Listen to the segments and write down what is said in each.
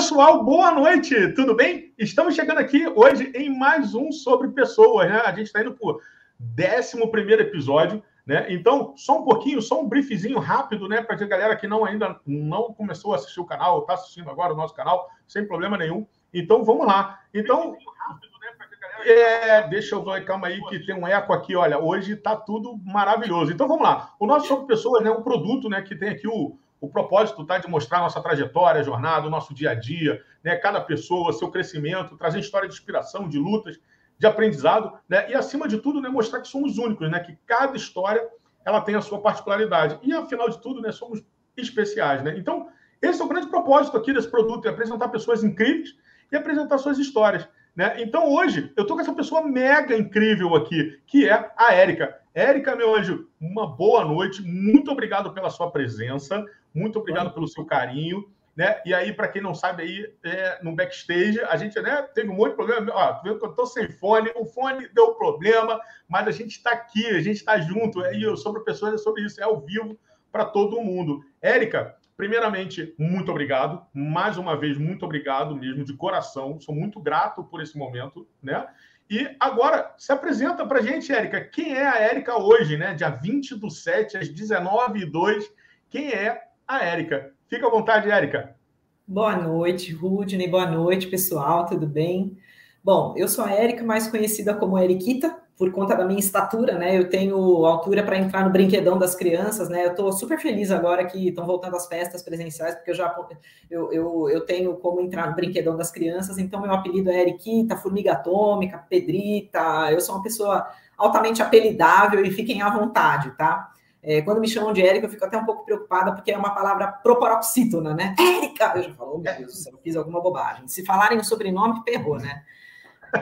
pessoal, boa noite, tudo bem? Estamos chegando aqui hoje em mais um sobre pessoas, né? A gente está indo para o 11 episódio, né? Então, só um pouquinho, só um briefzinho rápido, né? Para a galera que não ainda não começou a assistir o canal, está assistindo agora o nosso canal, sem problema nenhum. Então, vamos lá. Então, é, deixa eu ver, calma aí, que tem um eco aqui. Olha, hoje está tudo maravilhoso. Então, vamos lá. O nosso sobre pessoas é né, um produto, né? Que tem aqui o o propósito tá de mostrar nossa trajetória, jornada, o nosso dia a dia, né? Cada pessoa, seu crescimento, trazer história de inspiração, de lutas, de aprendizado, né? E acima de tudo, né, mostrar que somos únicos, né? Que cada história ela tem a sua particularidade. E afinal de tudo, né, somos especiais, né? Então, esse é o grande propósito aqui desse produto, é apresentar pessoas incríveis e apresentar suas histórias. Né? Então, hoje, eu estou com essa pessoa mega incrível aqui, que é a Érica. Érica, meu anjo, uma boa noite. Muito obrigado pela sua presença. Muito obrigado pelo seu carinho. Né? E aí, para quem não sabe, aí é, no backstage, a gente né, teve um monte de problema. Ó, vendo que eu estou sem fone, o fone deu problema, mas a gente está aqui, a gente está junto. E eu sobre pessoas é sobre isso, é ao vivo para todo mundo. Érica, primeiramente, muito obrigado. Mais uma vez, muito obrigado mesmo, de coração. Sou muito grato por esse momento, né? E agora, se apresenta para a gente, Érica. Quem é a Érica hoje, né? Dia 20 do 7, às 19h02. Quem é a Érica. Fica à vontade, Érica. Boa noite, Rudney. Boa noite, pessoal. Tudo bem? Bom, eu sou a Érica, mais conhecida como Eriquita, por conta da minha estatura, né? Eu tenho altura para entrar no brinquedão das crianças, né? Eu estou super feliz agora que estão voltando as festas presenciais, porque eu já eu, eu, eu tenho como entrar no brinquedão das crianças, então meu apelido é Eriquita, Formiga Atômica, Pedrita. Eu sou uma pessoa altamente apelidável e fiquem à vontade, tá? É, quando me chamam de Érica, eu fico até um pouco preocupada, porque é uma palavra proparoxítona, né? Érica! Eu já falo, oh, meu Deus do céu, fiz alguma bobagem. Se falarem o sobrenome, ferrou, né?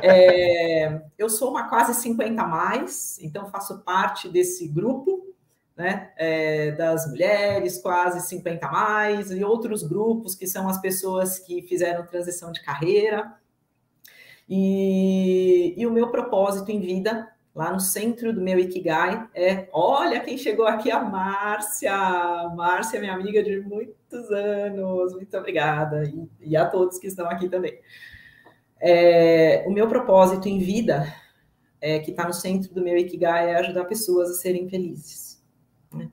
É, eu sou uma quase 50 a mais, então faço parte desse grupo, né? É, das mulheres quase 50 a mais, e outros grupos que são as pessoas que fizeram transição de carreira. E, e o meu propósito em vida lá no centro do meu Ikigai é, olha quem chegou aqui, a Márcia. Márcia, minha amiga de muitos anos, muito obrigada. E, e a todos que estão aqui também. É, o meu propósito em vida, é, que está no centro do meu Ikigai, é ajudar pessoas a serem felizes. Né?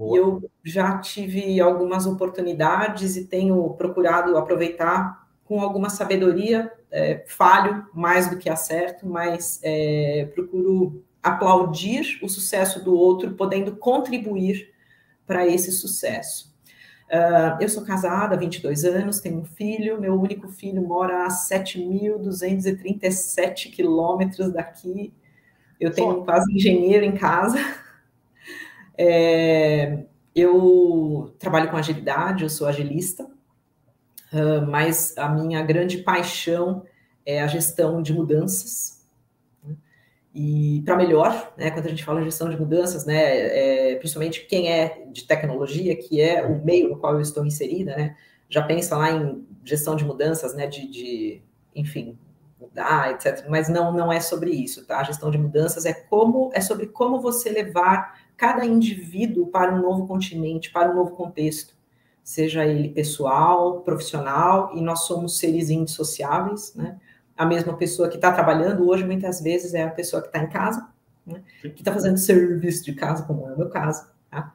E eu já tive algumas oportunidades e tenho procurado aproveitar com alguma sabedoria é, falho mais do que acerto, mas é, procuro aplaudir o sucesso do outro, podendo contribuir para esse sucesso. Uh, eu sou casada há 22 anos, tenho um filho, meu único filho mora a 7.237 quilômetros daqui. Eu tenho quase engenheiro em casa. É, eu trabalho com agilidade, eu sou agilista, Uh, mas a minha grande paixão é a gestão de mudanças. Né? E para melhor, né, quando a gente fala gestão de mudanças, né, é, principalmente quem é de tecnologia, que é o meio no qual eu estou inserida, né, já pensa lá em gestão de mudanças, né, de, de enfim, mudar, etc. Mas não, não é sobre isso, tá? A gestão de mudanças é como é sobre como você levar cada indivíduo para um novo continente, para um novo contexto seja ele pessoal, profissional, e nós somos seres indissociáveis, né? A mesma pessoa que está trabalhando hoje, muitas vezes, é a pessoa que está em casa, né? que está fazendo serviço de casa, como é o meu caso. Tá?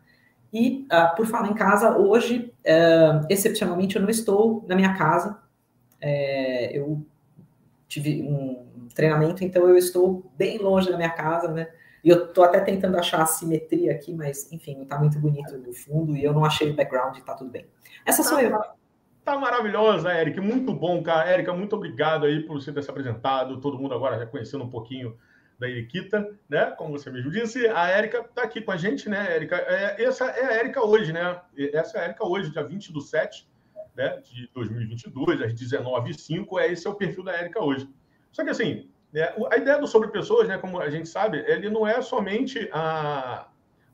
E, uh, por falar em casa, hoje, uh, excepcionalmente, eu não estou na minha casa. É, eu tive um treinamento, então eu estou bem longe da minha casa, né? E eu tô até tentando achar a simetria aqui, mas enfim, não tá muito bonito no fundo e eu não achei o background e tá tudo bem. Essa sou tá, eu. Tá maravilhosa, Eric. Muito bom, cara. Érica, muito obrigado aí por você ter se apresentado. Todo mundo agora já conhecendo um pouquinho da Eriquita, né? Como você mesmo disse, a Érica tá aqui com a gente, né, Érica? É, essa é a Érica hoje, né? Essa é a Érica hoje, dia 20 do 7 né, de 2022, às 19h05. É, esse é o perfil da Érica hoje. Só que assim, né? A ideia do sobre pessoas, né, como a gente sabe, ele não é somente a,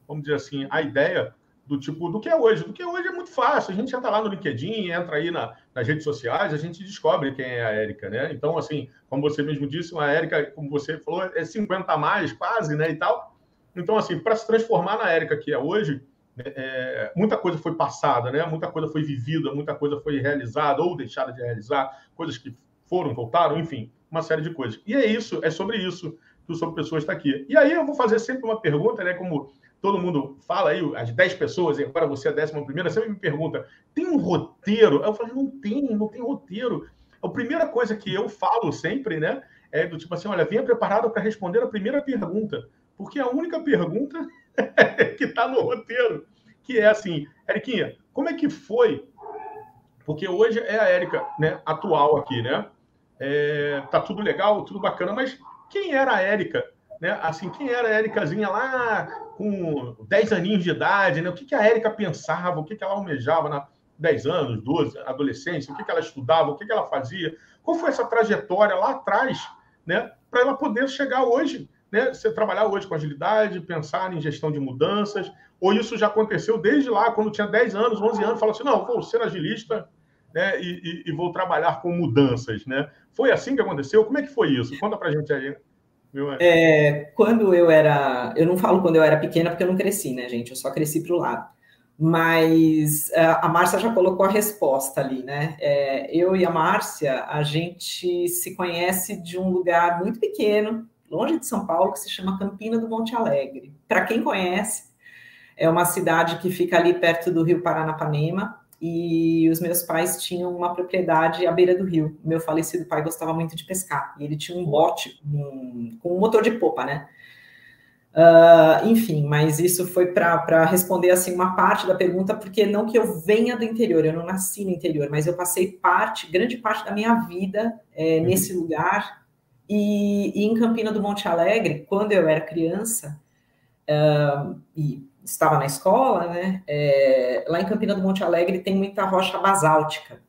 vamos dizer assim, a ideia do tipo do que é hoje. Do que é hoje é muito fácil. A gente entra lá no LinkedIn, entra aí na, nas redes sociais, a gente descobre quem é a Érica, né? Então, assim, como você mesmo disse, a Érica, como você falou, é 50 a mais, quase, né? E tal. Então, assim, para se transformar na Érica que é hoje, é, muita coisa foi passada, né? Muita coisa foi vivida, muita coisa foi realizada ou deixada de realizar, coisas que foram, voltaram, enfim, uma série de coisas. E é isso, é sobre isso que o Sobre Pessoas está aqui. E aí eu vou fazer sempre uma pergunta, né? Como todo mundo fala aí, as 10 pessoas, e agora você é a décima primeira, sempre me pergunta, tem um roteiro? Eu falo, não tem, não tem roteiro. A primeira coisa que eu falo sempre, né? É do tipo assim, olha, venha preparado para responder a primeira pergunta. Porque a única pergunta que está no roteiro, que é assim, Eriquinha, como é que foi? Porque hoje é a Érica, né, atual aqui, né? É, tá tudo legal, tudo bacana, mas quem era a Érica? Né? Assim, quem era a Éricazinha lá com 10 aninhos de idade? Né? O que, que a Érica pensava? O que, que ela almejava na 10 anos, 12, adolescência? O que, que ela estudava? O que, que ela fazia? Qual foi essa trajetória lá atrás, né? Para ela poder chegar hoje, né? Você trabalhar hoje com agilidade, pensar em gestão de mudanças, ou isso já aconteceu desde lá, quando tinha 10 anos, 11 anos, fala assim, não, vou ser agilista, né, e, e, e, vou trabalhar com mudanças, né? Foi assim que aconteceu? Como é que foi isso? Conta pra gente aí. É, quando eu era, eu não falo quando eu era pequena porque eu não cresci, né, gente? Eu só cresci para o lado. Mas a Márcia já colocou a resposta ali, né? É, eu e a Márcia, a gente se conhece de um lugar muito pequeno, longe de São Paulo, que se chama Campina do Monte Alegre. Para quem conhece, é uma cidade que fica ali perto do Rio Paranapanema, e os meus pais tinham uma propriedade à beira do rio. Meu falecido pai gostava muito de pescar e ele tinha um bote um, com um motor de popa, né? Uh, enfim, mas isso foi para responder assim uma parte da pergunta, porque não que eu venha do interior, eu não nasci no interior, mas eu passei parte, grande parte da minha vida é, nesse lugar. E, e, em Campina do Monte Alegre, quando eu era criança, uh, e estava na escola, né? É, lá em Campina do Monte Alegre tem muita rocha basáltica.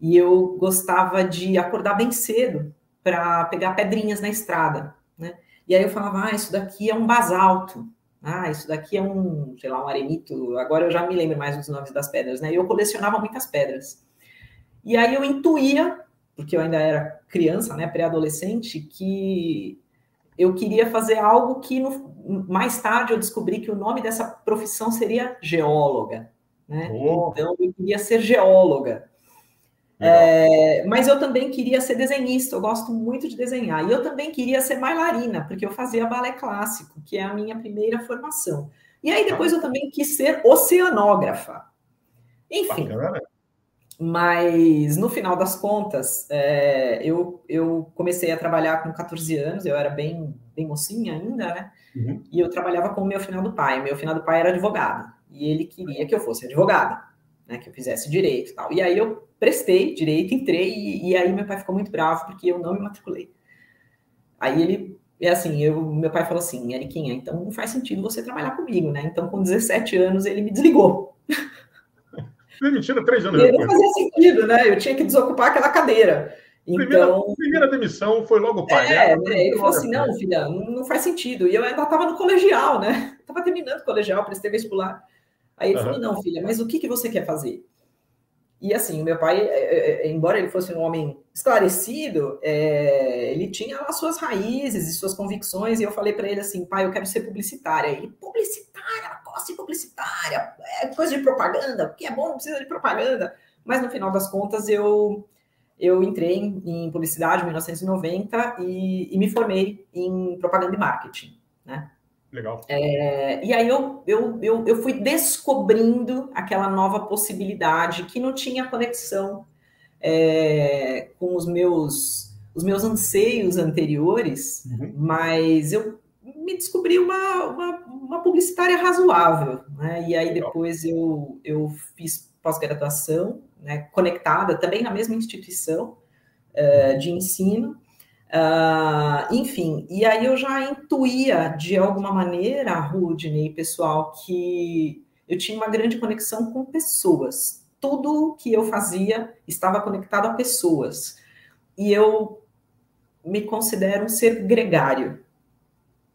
E eu gostava de acordar bem cedo para pegar pedrinhas na estrada, né? E aí eu falava, ah, isso daqui é um basalto. Ah, isso daqui é um, sei lá, um arenito. Agora eu já me lembro mais dos nomes das pedras, né? E eu colecionava muitas pedras. E aí eu intuía, porque eu ainda era criança, né, pré-adolescente, que eu queria fazer algo que no, mais tarde eu descobri que o nome dessa profissão seria geóloga. Né? Oh. Então eu queria ser geóloga. É, mas eu também queria ser desenhista, eu gosto muito de desenhar. E eu também queria ser bailarina, porque eu fazia balé clássico, que é a minha primeira formação. E aí depois eu também quis ser oceanógrafa. Enfim. Bacana. Mas no final das contas, é, eu, eu comecei a trabalhar com 14 anos, eu era bem, bem mocinha ainda, né? Uhum. E eu trabalhava com o meu finado pai. Meu finado pai era advogado. E ele queria que eu fosse advogada, né? Que eu fizesse direito e tal. E aí eu prestei direito, entrei, e, e aí meu pai ficou muito bravo porque eu não me matriculei. Aí ele é assim, eu, meu pai falou assim, Eriquinha, então não faz sentido você trabalhar comigo, né? Então, com 17 anos, ele me desligou. Demitido três anos e depois. Não fazia sentido, né? Eu tinha que desocupar aquela cadeira. Então, primeira, primeira demissão foi logo o pai, é, né? Ele falou assim: não, filha, não faz sentido. E eu ainda estava no colegial, né? Estava terminando o colegial, prestei vestibular. Aí ele uhum. falou: não, filha, mas o que, que você quer fazer? E assim, o meu pai, é, é, é, embora ele fosse um homem esclarecido, é, ele tinha as suas raízes e suas convicções. E eu falei para ele assim: pai, eu quero ser publicitária. Ele, publicitária, publicitária, é coisa de propaganda, porque é bom, não precisa de propaganda. Mas no final das contas, eu eu entrei em, em publicidade em 1990 e, e, me formei em propaganda e marketing, né? Legal. É, e aí eu, eu, eu, eu, fui descobrindo aquela nova possibilidade que não tinha conexão é, com os meus, os meus anseios anteriores, uhum. mas eu me descobri uma, uma, uma publicitária razoável, né? E aí depois eu, eu fiz pós-graduação né, conectada também na mesma instituição uh, de ensino. Uh, enfim, e aí eu já intuía de alguma maneira, Rudney, pessoal, que eu tinha uma grande conexão com pessoas. Tudo que eu fazia estava conectado a pessoas. E eu me considero um ser gregário.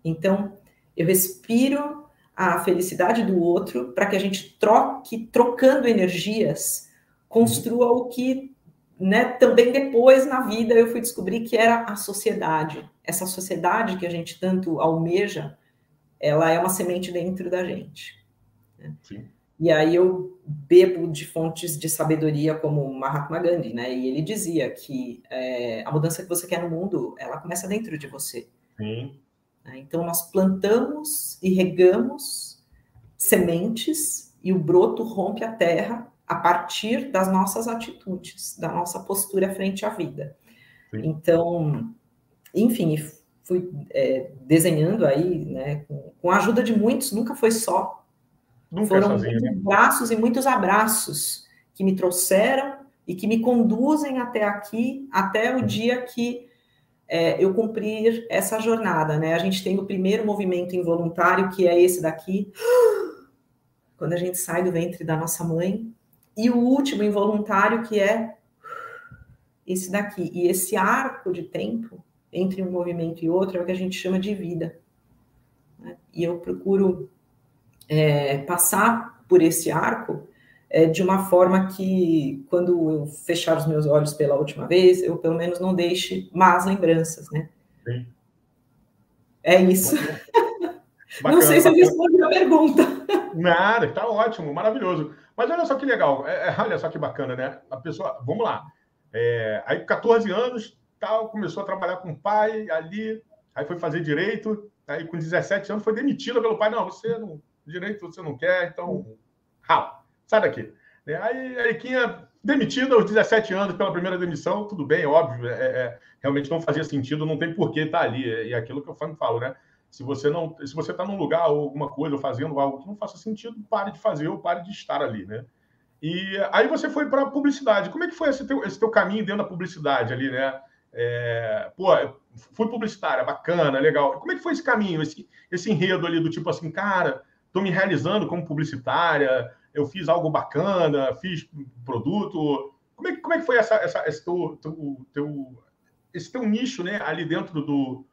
Então, eu respiro a felicidade do outro para que a gente troque, trocando energias, construa o que né, também depois na vida eu fui descobrir que era a sociedade. Essa sociedade que a gente tanto almeja, ela é uma semente dentro da gente. Né? E aí eu bebo de fontes de sabedoria como Mahatma Gandhi, né? E ele dizia que é, a mudança que você quer no mundo, ela começa dentro de você. Sim. Né? Então nós plantamos e regamos sementes e o broto rompe a terra a partir das nossas atitudes, da nossa postura frente à vida. Sim. Então, enfim, fui é, desenhando aí, né, com, com, a ajuda de muitos, nunca foi só. Nunca Foram sozinho, muitos né? braços e muitos abraços que me trouxeram e que me conduzem até aqui, até o dia que é, eu cumprir essa jornada, né? A gente tem o primeiro movimento involuntário, que é esse daqui, quando a gente sai do ventre da nossa mãe, e o último involuntário, que é esse daqui. E esse arco de tempo entre um movimento e outro é o que a gente chama de vida. Né? E eu procuro é, passar por esse arco é, de uma forma que, quando eu fechar os meus olhos pela última vez, eu pelo menos não deixe más lembranças, né? Sim. É isso. Bacana, não sei se eu respondi a pergunta. Nada, está ótimo, maravilhoso. Mas olha só que legal, é, é, olha só que bacana, né? A pessoa, vamos lá. É, aí, 14 anos, tal, começou a trabalhar com o pai ali, aí foi fazer direito, aí com 17 anos foi demitida pelo pai. Não, você não, direito você não quer, então, rala, sai daqui. É, aí a Eriquinha demitida aos 17 anos pela primeira demissão, tudo bem, óbvio, é, é, realmente não fazia sentido, não tem por que estar ali. E é aquilo que eu falo, né? Se você não, se você está num lugar ou alguma coisa, ou fazendo algo que não faça sentido, pare de fazer ou pare de estar ali, né? E aí você foi para a publicidade. Como é que foi esse teu, esse teu caminho dentro da publicidade ali, né? É, pô, fui publicitária, bacana, legal. Como é que foi esse caminho, esse, esse enredo ali do tipo assim, cara, estou me realizando como publicitária, eu fiz algo bacana, fiz produto. Como é, como é que foi essa, essa, esse, teu, teu, teu, esse teu nicho né, ali dentro do,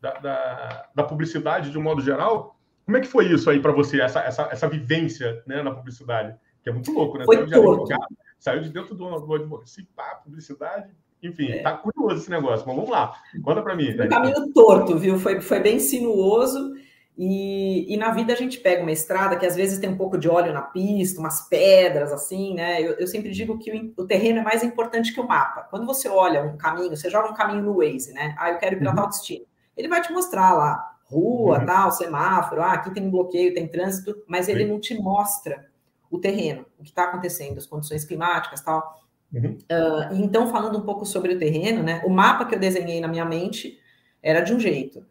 da, da, da, publicidade de um modo geral? Como é que foi isso aí para você, essa, essa, essa vivência né, na publicidade? Que é muito louco, né? Foi saiu, de advogado, saiu de dentro do, do advogado, pá, publicidade, enfim, é. tá curioso esse negócio, mas vamos lá. Conta para mim. Um caminho torto, viu? Foi, foi bem sinuoso. E, e, na vida a gente pega uma estrada que às vezes tem um pouco de óleo na pista, umas pedras assim, né? Eu, eu sempre digo que o, o, terreno é mais importante que o mapa. Quando você olha um caminho, você joga um caminho no Waze, né? Ah, eu quero ir para uhum. tal destino. Ele vai te mostrar lá rua, uhum. tal, semáforo, ah, aqui tem um bloqueio, tem trânsito, mas ele Sim. não te mostra o terreno, o que está acontecendo, as condições climáticas, tal. Uhum. Uh, então, falando um pouco sobre o terreno, né? O mapa que eu desenhei na minha mente era de um jeito.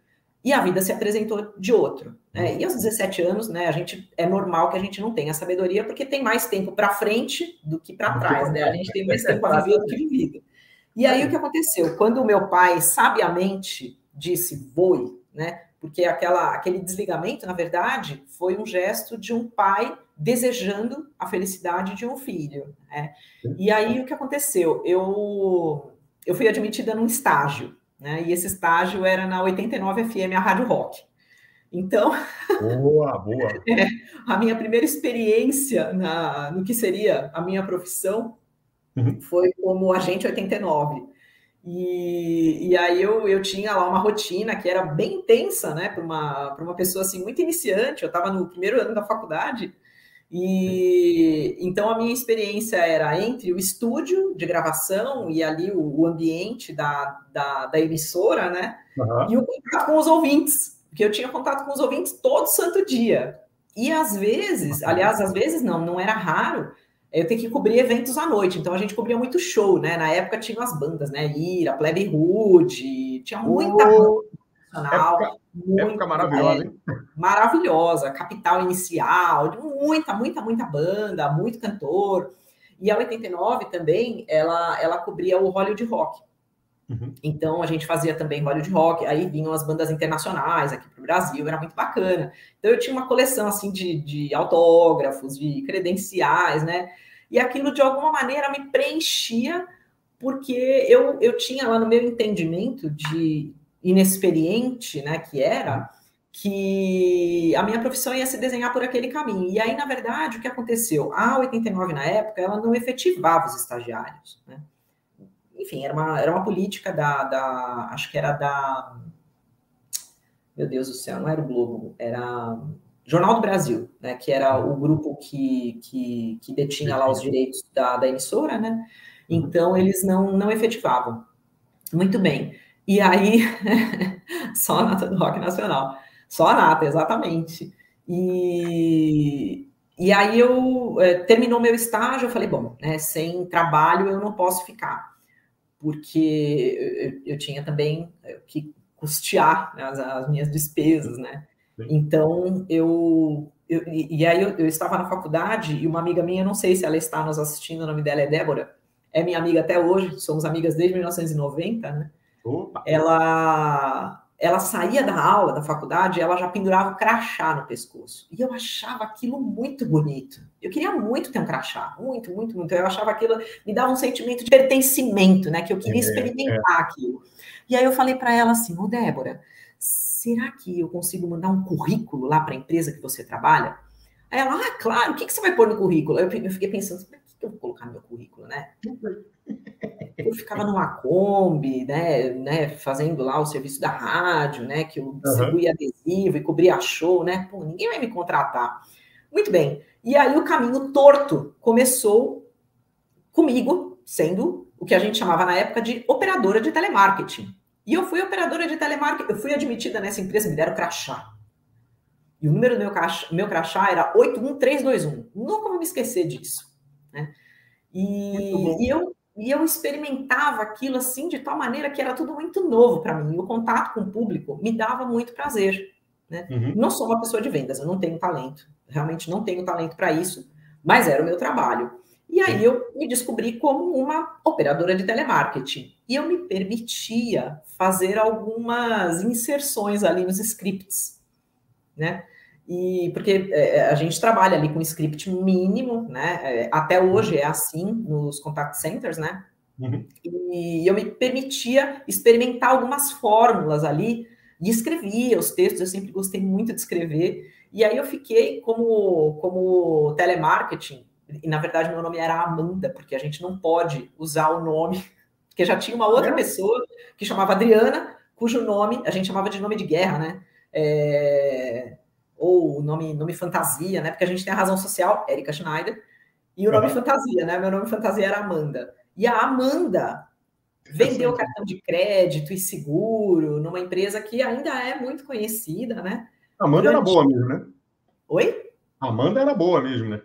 E a vida se apresentou de outro. Né? E aos 17 anos, né, a gente é normal que a gente não tenha sabedoria, porque tem mais tempo para frente do que para trás, né? A gente tem mais tempo para viver do que vivido. E aí o que aconteceu? Quando o meu pai sabiamente disse voe, né? Porque aquela, aquele desligamento, na verdade, foi um gesto de um pai desejando a felicidade de um filho. Né? E aí o que aconteceu? Eu, eu fui admitida num estágio, né? E esse estágio era na 89 FM, a Rádio Rock. Então, boa, boa. é, a minha primeira experiência na, no que seria a minha profissão uhum. foi como agente 89. E, e aí eu, eu tinha lá uma rotina que era bem intensa, né, para uma, uma pessoa assim muito iniciante. Eu estava no primeiro ano da faculdade e então a minha experiência era entre o estúdio de gravação e ali o, o ambiente da, da, da, emissora, né? Uhum. E o contato com os ouvintes, porque eu tinha contato com os ouvintes todo santo dia. E às vezes, aliás, às vezes não, não era raro, eu ter que cobrir eventos à noite. Então a gente cobria muito show, né? Na época tinha as bandas, né? Ira, Plebe Hood, tinha muita oh, banda época, muita, época maravilhosa, hein? Maravilhosa, Capital Inicial, muita, muita, muita banda, muito cantor. E a 89 também, ela, ela cobria o Hollywood Rock. Uhum. Então a gente fazia também Hollywood Rock, aí vinham as bandas internacionais aqui para o Brasil, era muito bacana. Então eu tinha uma coleção assim de, de autógrafos, de credenciais, né? E aquilo de alguma maneira me preenchia, porque eu, eu tinha lá no meu entendimento de inexperiente, né, que era, que a minha profissão ia se desenhar por aquele caminho. E aí, na verdade, o que aconteceu? A 89, na época, ela não efetivava os estagiários. Né? Enfim, era uma, era uma política da, da. Acho que era da. Meu Deus do céu, não era o Globo, era. Jornal do Brasil, né, que era o grupo que, que, que detinha lá os direitos da, da emissora, né? Uhum. Então, eles não, não efetivavam. Muito bem. E aí, só a nata do rock nacional. Só a nata, exatamente. E, e aí eu é, terminou meu estágio, eu falei, bom, né, sem trabalho eu não posso ficar, porque eu, eu tinha também é, que custear né, as, as, minhas despesas, né? Então eu, eu e aí eu, eu, estava na faculdade e uma amiga minha, não sei se ela está nos assistindo, o nome dela é Débora, é minha amiga até hoje, somos amigas desde 1990, né? Opa. Ela ela saía da aula, da faculdade, ela já pendurava o crachá no pescoço. E eu achava aquilo muito bonito. Eu queria muito ter um crachá, muito, muito, muito. Eu achava aquilo, me dava um sentimento de pertencimento, né? Que eu queria é, experimentar é. aquilo. E aí eu falei para ela assim, ô Débora, será que eu consigo mandar um currículo lá para a empresa que você trabalha? Aí ela, ah, claro, o que, que você vai pôr no currículo? Eu, eu fiquei pensando, o que eu vou colocar no meu currículo, né? Eu ficava numa Kombi, né, né, fazendo lá o serviço da rádio, né, que eu distribuía uhum. adesivo e cobria show, né, pô, ninguém vai me contratar. Muito bem. E aí o caminho torto começou comigo, sendo o que a gente chamava na época de operadora de telemarketing. E eu fui operadora de telemarketing, eu fui admitida nessa empresa, me deram crachá. E o número do meu crachá, meu crachá era 81321. Nunca vou me esquecer disso. Né? E, e eu e eu experimentava aquilo assim de tal maneira que era tudo muito novo para mim. O contato com o público me dava muito prazer. Né? Uhum. Não sou uma pessoa de vendas, eu não tenho talento. Realmente não tenho talento para isso, mas era o meu trabalho. E aí eu me descobri como uma operadora de telemarketing. E eu me permitia fazer algumas inserções ali nos scripts, né? E porque é, é, a gente trabalha ali com script mínimo, né? É, até hoje é assim nos contact centers, né? Uhum. E eu me permitia experimentar algumas fórmulas ali e escrevia os textos. Eu sempre gostei muito de escrever. E aí eu fiquei como, como telemarketing. E na verdade meu nome era Amanda, porque a gente não pode usar o nome, porque já tinha uma outra é. pessoa que chamava Adriana, cujo nome a gente chamava de nome de guerra, né? É, ou o nome, nome fantasia, né? Porque a gente tem a razão social, Erika Schneider, e o nome uhum. fantasia, né? Meu nome fantasia era Amanda. E a Amanda vendeu cartão de crédito e seguro numa empresa que ainda é muito conhecida, né? Amanda Durante... era boa mesmo, né? Oi? Amanda era boa mesmo, né?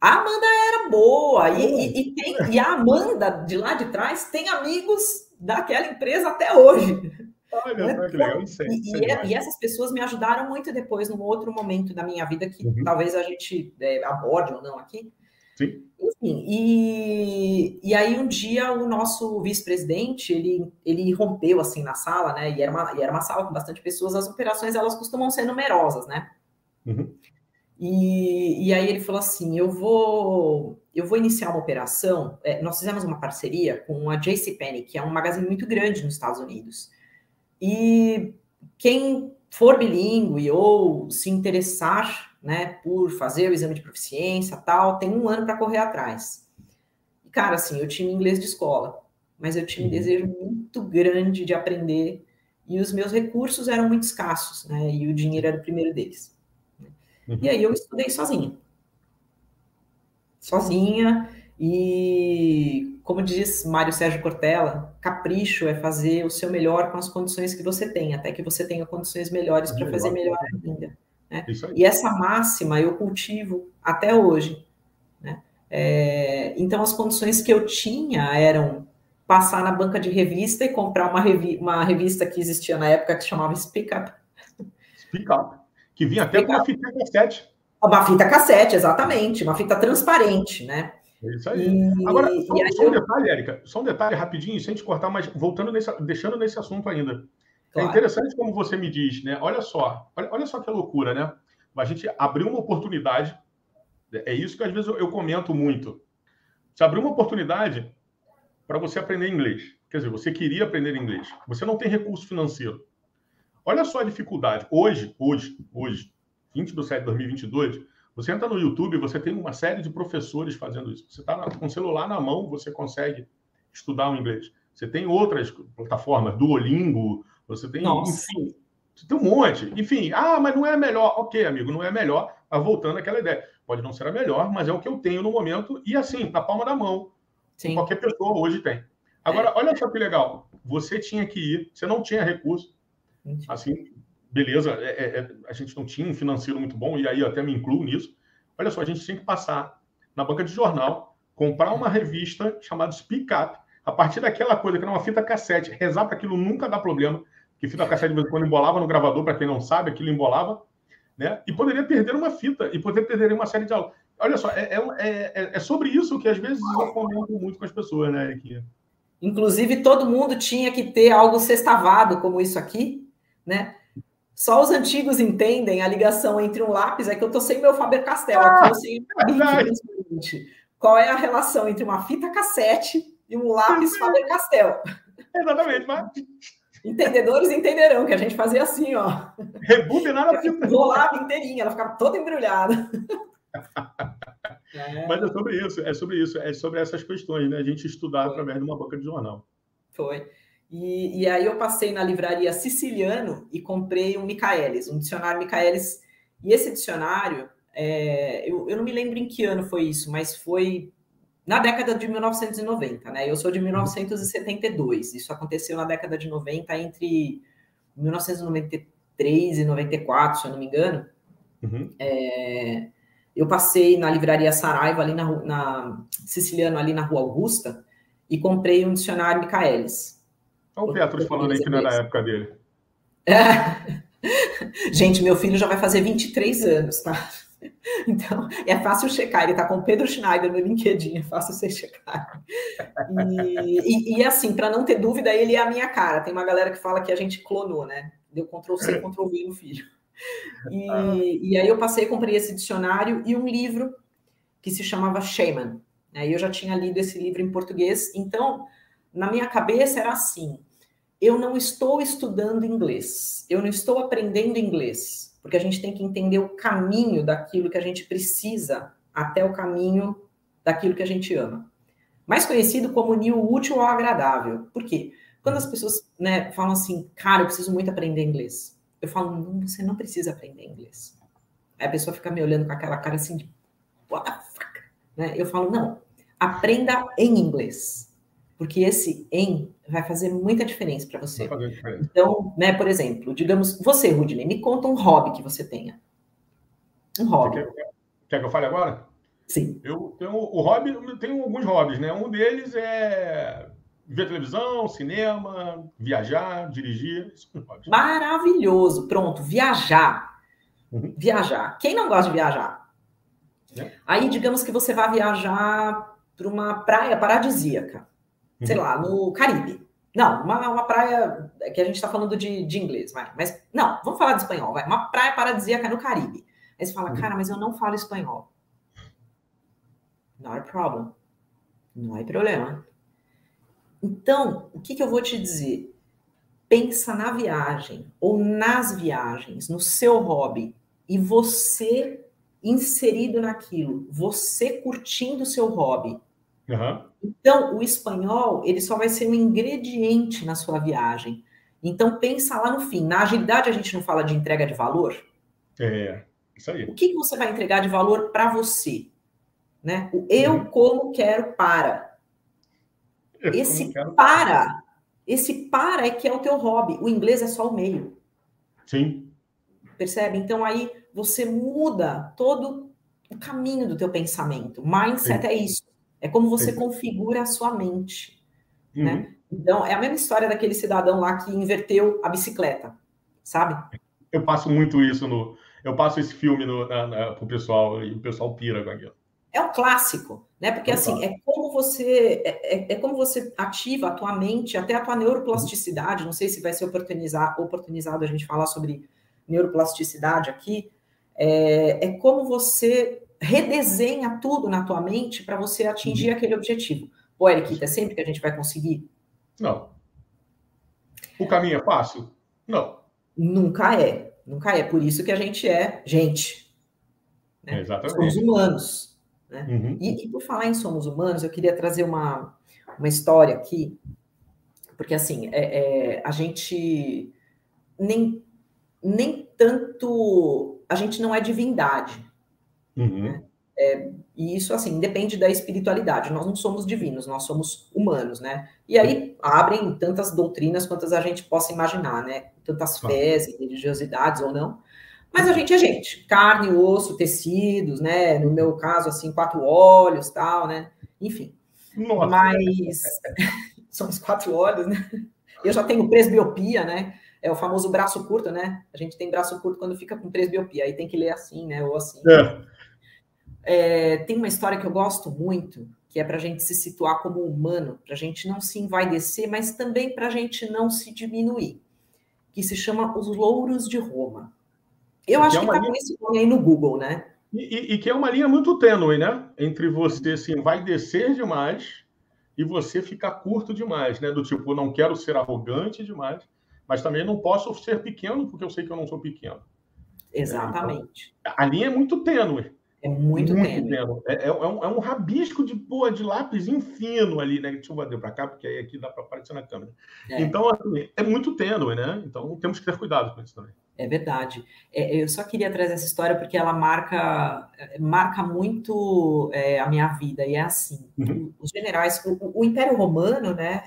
A Amanda era boa. E, e, e, tem, e a Amanda, de lá de trás, tem amigos daquela empresa até hoje. Olha, né? que legal, isso e, é, e, essas pessoas me ajudaram muito depois, num outro momento da minha vida, que uhum. talvez a gente é, aborde ou não aqui. Sim. Enfim, e, e aí um dia o nosso vice-presidente, ele, ele rompeu assim na sala, né, e era, uma, e era uma sala com bastante pessoas, as operações elas costumam ser numerosas, né? Uhum. E, e aí ele falou assim, eu vou eu vou iniciar uma operação, é, nós fizemos uma parceria com a JCPenney, que é um magazine muito grande nos Estados Unidos, e quem for bilíngue ou se interessar né, por fazer o exame de proficiência tal, tem um ano para correr atrás. E, cara, assim, eu tinha inglês de escola, mas eu tinha um uhum. desejo muito grande de aprender e os meus recursos eram muito escassos, né? E o dinheiro era o primeiro deles. Uhum. E aí eu estudei sozinha. Sozinha, e, como diz Mário Sérgio Cortella, capricho é fazer o seu melhor com as condições que você tem, até que você tenha condições melhores para fazer melhor ainda. Né? E essa máxima eu cultivo até hoje. Né? É, então, as condições que eu tinha eram passar na banca de revista e comprar uma, revi uma revista que existia na época que chamava Speak Up. Speak Up, que vinha até com uma fita cassete. Uma fita cassete, exatamente, uma fita transparente, né? É isso aí. E, Agora, só, aí só um detalhe, Érica, só um detalhe rapidinho, sem te cortar, mas voltando nesse, deixando nesse assunto ainda. É claro. É interessante como você me diz, né? Olha só, olha, olha só que loucura, né? A gente abriu uma oportunidade, é isso que às vezes eu, eu comento muito. Você abriu uma oportunidade para você aprender inglês. Quer dizer, você queria aprender inglês. Você não tem recurso financeiro. Olha só a dificuldade. Hoje, hoje, hoje, 20 de setembro de 2022, você entra no YouTube, você tem uma série de professores fazendo isso. Você está com o celular na mão, você consegue estudar o inglês. Você tem outras plataformas, Duolingo, você tem, Nossa. enfim, tem um monte. Enfim, ah, mas não é melhor. Ok, amigo, não é melhor. Mas voltando àquela ideia. Pode não ser a melhor, mas é o que eu tenho no momento. E assim, na palma da mão. Sim. Qualquer pessoa hoje tem. Agora, é. olha só que legal. Você tinha que ir, você não tinha recurso. Assim, beleza, é, é, é, a gente não tinha um financeiro muito bom, e aí eu até me incluo nisso. Olha só, a gente tinha que passar na banca de jornal, comprar uma revista chamada Speak Up, a partir daquela coisa que era uma fita cassete, rezar para aquilo nunca dá problema, que fita cassete de vez em quando embolava no gravador, para quem não sabe, aquilo embolava, né? E poderia perder uma fita, e poderia perder uma série de aulas. Olha só, é, é, é, é sobre isso que às vezes eu comento muito com as pessoas, né, aqui. Inclusive, todo mundo tinha que ter algo sextavado, como isso aqui, né? Só os antigos entendem a ligação entre um lápis, é que eu estou sem meu Faber-Castell aqui, eu sei qual é a relação entre uma fita cassete e um lápis Faber-Castell. Exatamente, mas... Entendedores entenderão que a gente fazia assim, ó. Rebobinar a fita. Rolava inteirinha, ela ficava toda embrulhada. É. Mas é sobre isso, é sobre isso, é sobre essas questões, né? A gente estudar Foi. através de uma banca de jornal. Foi. E, e, aí eu passei na livraria Siciliano e comprei um Michaelis, um dicionário Michaelis. E esse dicionário, é, eu, eu não me lembro em que ano foi isso, mas foi na década de 1990, né? Eu sou de 1972. Isso aconteceu na década de 90, entre 1993 e 94, se eu não me engano. Uhum. É, eu passei na livraria Saraiva, ali na, na Siciliano, ali na Rua Augusta, e comprei um dicionário Michaelis. Olha o Petros falando aí que não é da época dele. É. Gente, meu filho já vai fazer 23 anos, tá? Então, é fácil checar. Ele tá com o Pedro Schneider no LinkedIn, é fácil você checar. E, e, e assim, para não ter dúvida, ele é a minha cara. Tem uma galera que fala que a gente clonou, né? Deu Ctrl C, Ctrl V no filho. E, ah. e aí eu passei, comprei esse dicionário e um livro que se chamava Shaman. Né? Eu já tinha lido esse livro em português, então na minha cabeça era assim: eu não estou estudando inglês, eu não estou aprendendo inglês, porque a gente tem que entender o caminho daquilo que a gente precisa até o caminho daquilo que a gente ama. Mais conhecido como o útil ao agradável. Por quê? Quando as pessoas né, falam assim, cara, eu preciso muito aprender inglês eu falo, não, você não precisa aprender inglês. Aí a pessoa fica me olhando com aquela cara assim de, what the fuck? Né? Eu falo, não, aprenda em inglês. Porque esse em vai fazer muita diferença para você. Diferença. Então, né, por exemplo, digamos, você, Rudney, me conta um hobby que você tenha. Um hobby. Quer, quer que eu fale agora? Sim. Eu tenho o hobby, eu tenho alguns hobbies, né? Um deles é ver televisão, cinema, viajar, dirigir. Pode. Maravilhoso. Pronto, viajar. Uhum. Viajar. Quem não gosta de viajar? É. Aí, digamos que você vai viajar para uma praia paradisíaca. Uhum. Sei lá, no Caribe. Não, uma, uma praia que a gente está falando de, de inglês, vai. Mas, não, vamos falar de espanhol, vai. Uma praia paradisíaca no Caribe. Aí você fala, uhum. cara, mas eu não falo espanhol. Not a problem. Não há problema. Então, o que, que eu vou te dizer? Pensa na viagem ou nas viagens, no seu hobby, e você inserido naquilo, você curtindo o seu hobby. Uhum. Então, o espanhol, ele só vai ser um ingrediente na sua viagem. Então, pensa lá no fim. Na agilidade, a gente não fala de entrega de valor? É, isso aí. O que, que você vai entregar de valor para você? Né? O eu uhum. como quero para. Esse para, esse para é que é o teu hobby. O inglês é só o meio. Sim. Percebe? Então aí você muda todo o caminho do teu pensamento. Mindset Sim. é isso. É como você configura a sua mente. Uhum. Né? Então, é a mesma história daquele cidadão lá que inverteu a bicicleta, sabe? Eu passo muito isso no. Eu passo esse filme no, na, na, pro pessoal e o pessoal pira com aquilo é um clássico, né? Porque assim, é como você é, é, é, como você ativa a tua mente, até a tua neuroplasticidade. Não sei se vai ser oportunizar, oportunizado a gente falar sobre neuroplasticidade aqui. É, é como você redesenha tudo na tua mente para você atingir uhum. aquele objetivo. Pô, Eric, é sempre que a gente vai conseguir? Não. O caminho é fácil? Não. Nunca é. Nunca é. Por isso que a gente é gente. Né? Exatamente. Somos humanos. Né? Uhum. E, e, por falar em somos humanos, eu queria trazer uma, uma história aqui, porque assim, é, é, a gente nem nem tanto. A gente não é divindade. Uhum. É, e isso, assim, depende da espiritualidade. Nós não somos divinos, nós somos humanos, né? E aí abrem tantas doutrinas quantas a gente possa imaginar, né? Tantas fés e religiosidades ou não. Mas a gente é gente. Carne, osso, tecidos, né? No meu caso, assim, quatro olhos, tal, né? Enfim. Nossa. Mas somos quatro olhos, né? Eu já tenho presbiopia, né? É o famoso braço curto, né? A gente tem braço curto quando fica com presbiopia, aí tem que ler assim, né? Ou assim. É. É, tem uma história que eu gosto muito, que é para a gente se situar como humano, para a gente não se envaidecer, mas também para a gente não se diminuir, que se chama Os Louros de Roma. Eu que acho é que está linha... com esse nome aí no Google, né? E, e, e, que é uma linha muito tênue, né? Entre você se envaidecer demais e você ficar curto demais, né? Do tipo, não quero ser arrogante demais, mas também não posso ser pequeno porque eu sei que eu não sou pequeno. Exatamente. É, então, a linha é muito tênue. É muito, muito tênue. tênue. É, é, é, um, é, um, rabisco de, pô, de lápis fino ali, né? Deixa eu bater para cá, porque aí aqui dá para aparecer na câmera. É. Então, assim, é muito tênue, né? Então, temos que ter cuidado com isso também. É verdade. É, eu só queria trazer essa história porque ela marca, marca muito a minha vida. E é assim: uhum. os generais, o, o, Império Romano, né?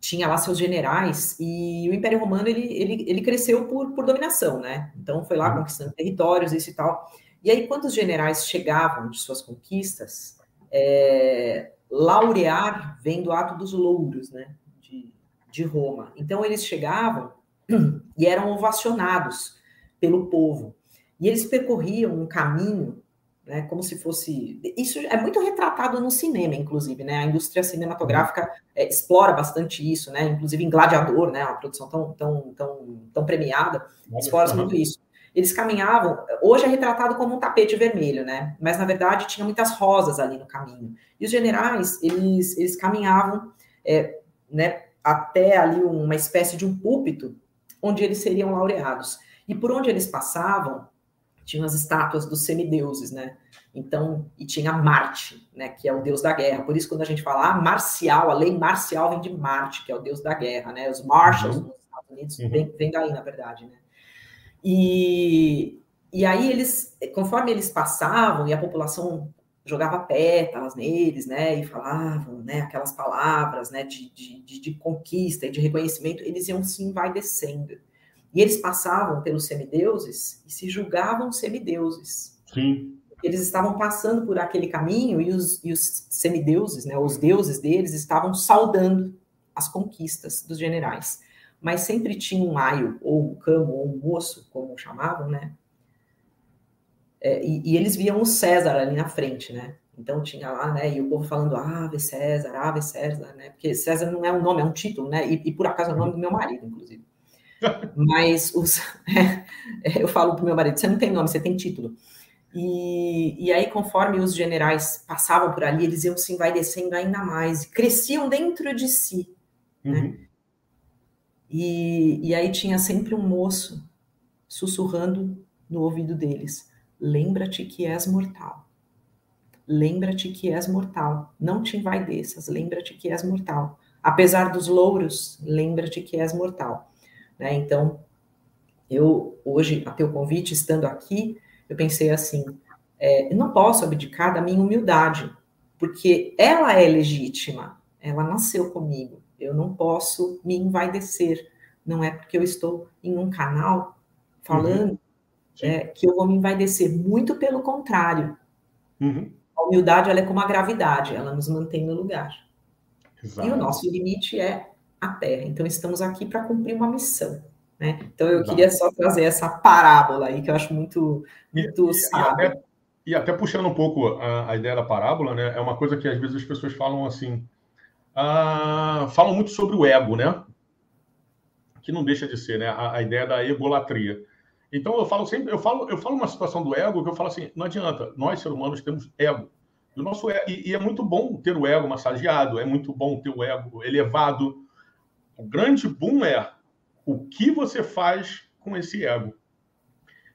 Tinha lá seus generais e o Império Romano ele, ele, ele cresceu por, por dominação, né? Então foi lá uhum. conquistando territórios, isso e tal. E aí, quando os generais chegavam de suas conquistas, é, laurear vem do ato dos louros, né? De, de Roma. Então eles chegavam e eram ovacionados pelo povo. E eles percorriam um caminho, né, como se fosse. Isso é muito retratado no cinema, inclusive, né? A indústria cinematográfica é, explora bastante isso, né? Inclusive em Gladiador, né? Uma produção tão, tão, tão, tão premiada, explora muito isso. Eles caminhavam, hoje é retratado como um tapete vermelho, né? Mas na verdade tinha muitas rosas ali no caminho. E os generais, eles, eles caminhavam, é, né? Até ali uma espécie de um púlpito onde eles seriam laureados. E por onde eles passavam, tinham as estátuas dos semideuses, né? Então, e tinha Marte, né, que é o deus da guerra. Por isso, quando a gente fala ah, marcial, a lei marcial vem de Marte, que é o deus da guerra, né? Os Marshalls uhum. nos Estados Unidos uhum. vem, vem daí, na verdade, né? E, e aí eles, conforme eles passavam e a população jogava pétalas neles, né, e falavam, né, aquelas palavras, né, de, de, de conquista e de reconhecimento, eles iam se envaidecendo. E eles passavam pelos semideuses e se julgavam semideuses. Sim. Eles estavam passando por aquele caminho e os, e os semideuses, né, os deuses deles, estavam saudando as conquistas dos generais. Mas sempre tinha um aio, ou um camo, ou um moço, como chamavam, né, é, e, e, eles viam o César ali na frente, né? Então tinha lá, né? E o povo falando Ave César, Ave César, né? Porque César não é um nome, é um título, né? E, e por acaso é o nome do meu marido, inclusive. Mas os, é, eu falo pro meu marido: você não tem nome, você tem título. E, e aí, conforme os generais passavam por ali, eles iam se envaidecendo ainda mais, cresciam dentro de si. Né? Uhum. Né? E, e aí tinha sempre um moço sussurrando no ouvido deles Lembra-te que és mortal. Lembra-te que és mortal. Não te envaideças. Lembra-te que és mortal. Apesar dos louros, lembra-te que és mortal. Né? Então, eu hoje, a teu convite, estando aqui, eu pensei assim: é, eu não posso abdicar da minha humildade, porque ela é legítima, ela nasceu comigo. Eu não posso me envaidecer. Não é porque eu estou em um canal falando uhum é, que eu vou me envaidecer. Muito pelo contrário. Uhum. A humildade ela é como a gravidade, ela nos mantém no lugar. Exato. E o nosso limite é a Terra. Então, estamos aqui para cumprir uma missão. Né? Então, eu Exato. queria só trazer essa parábola aí, que eu acho muito, muito e, sábio. E até, e até, puxando um pouco a, a, ideia da parábola, né? é uma coisa que às vezes as pessoas falam assim, ah, falam muito sobre o ego, né? Que não deixa de ser, né? A, a ideia da egolatria. Então eu falo sempre, eu falo, eu falo uma situação do ego que eu falo assim, não adianta, nós seres humanos temos ego. E, o nosso ego, e, e é muito bom ter o ego massageado, é muito bom ter o ego elevado. O grande boom é o que você faz com esse ego.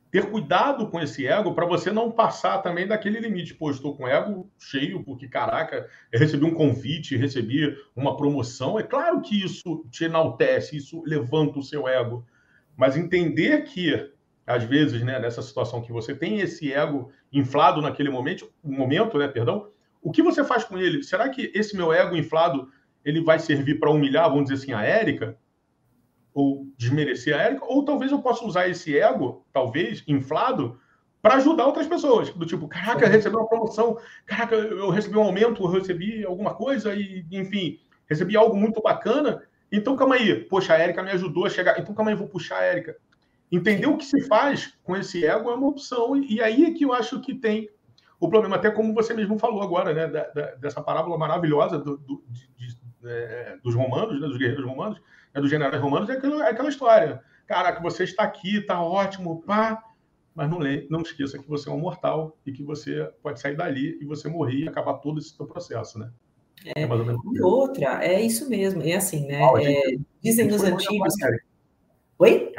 Ter cuidado com esse ego para você não passar também daquele limite. Pô, estou com ego cheio, porque, caraca, recebi um convite, recebi uma promoção. É claro que isso te enaltece, isso levanta o seu ego Mas entender que, às vezes, né, nessa situação que você tem esse ego inflado naquele momento, momento, né, perdão, o que você faz com ele? Será que esse meu ego inflado ele vai servir para humilhar, vamos dizer assim, a Érica? Ou desmerecer a Érica? Ou talvez eu possa usar esse ego, talvez, inflado, para ajudar outras pessoas. Do tipo, caraca, eu recebi uma promoção, caraca, eu recebi um aumento, eu recebi alguma coisa, e, enfim, recebi algo muito bacana. Então, calma aí, poxa, a Érica me ajudou a chegar. Então, calma aí, vou puxar a Érica. Entender o que se faz com esse ego é uma opção, e aí é que eu acho que tem o problema, até como você mesmo falou agora, né, da, da, dessa parábola maravilhosa do, do, de, é, dos romanos, né, dos guerreiros romanos, né, dos generais romanos, é aquela, é aquela história. Caraca, você está aqui, está ótimo, pá, mas não, não esqueça que você é um mortal e que você pode sair dali e você morrer e acabar todo esse seu processo, né? É, é e outra, é isso mesmo, é assim, né? Ah, gente, é, dizem nos antigos. Oi?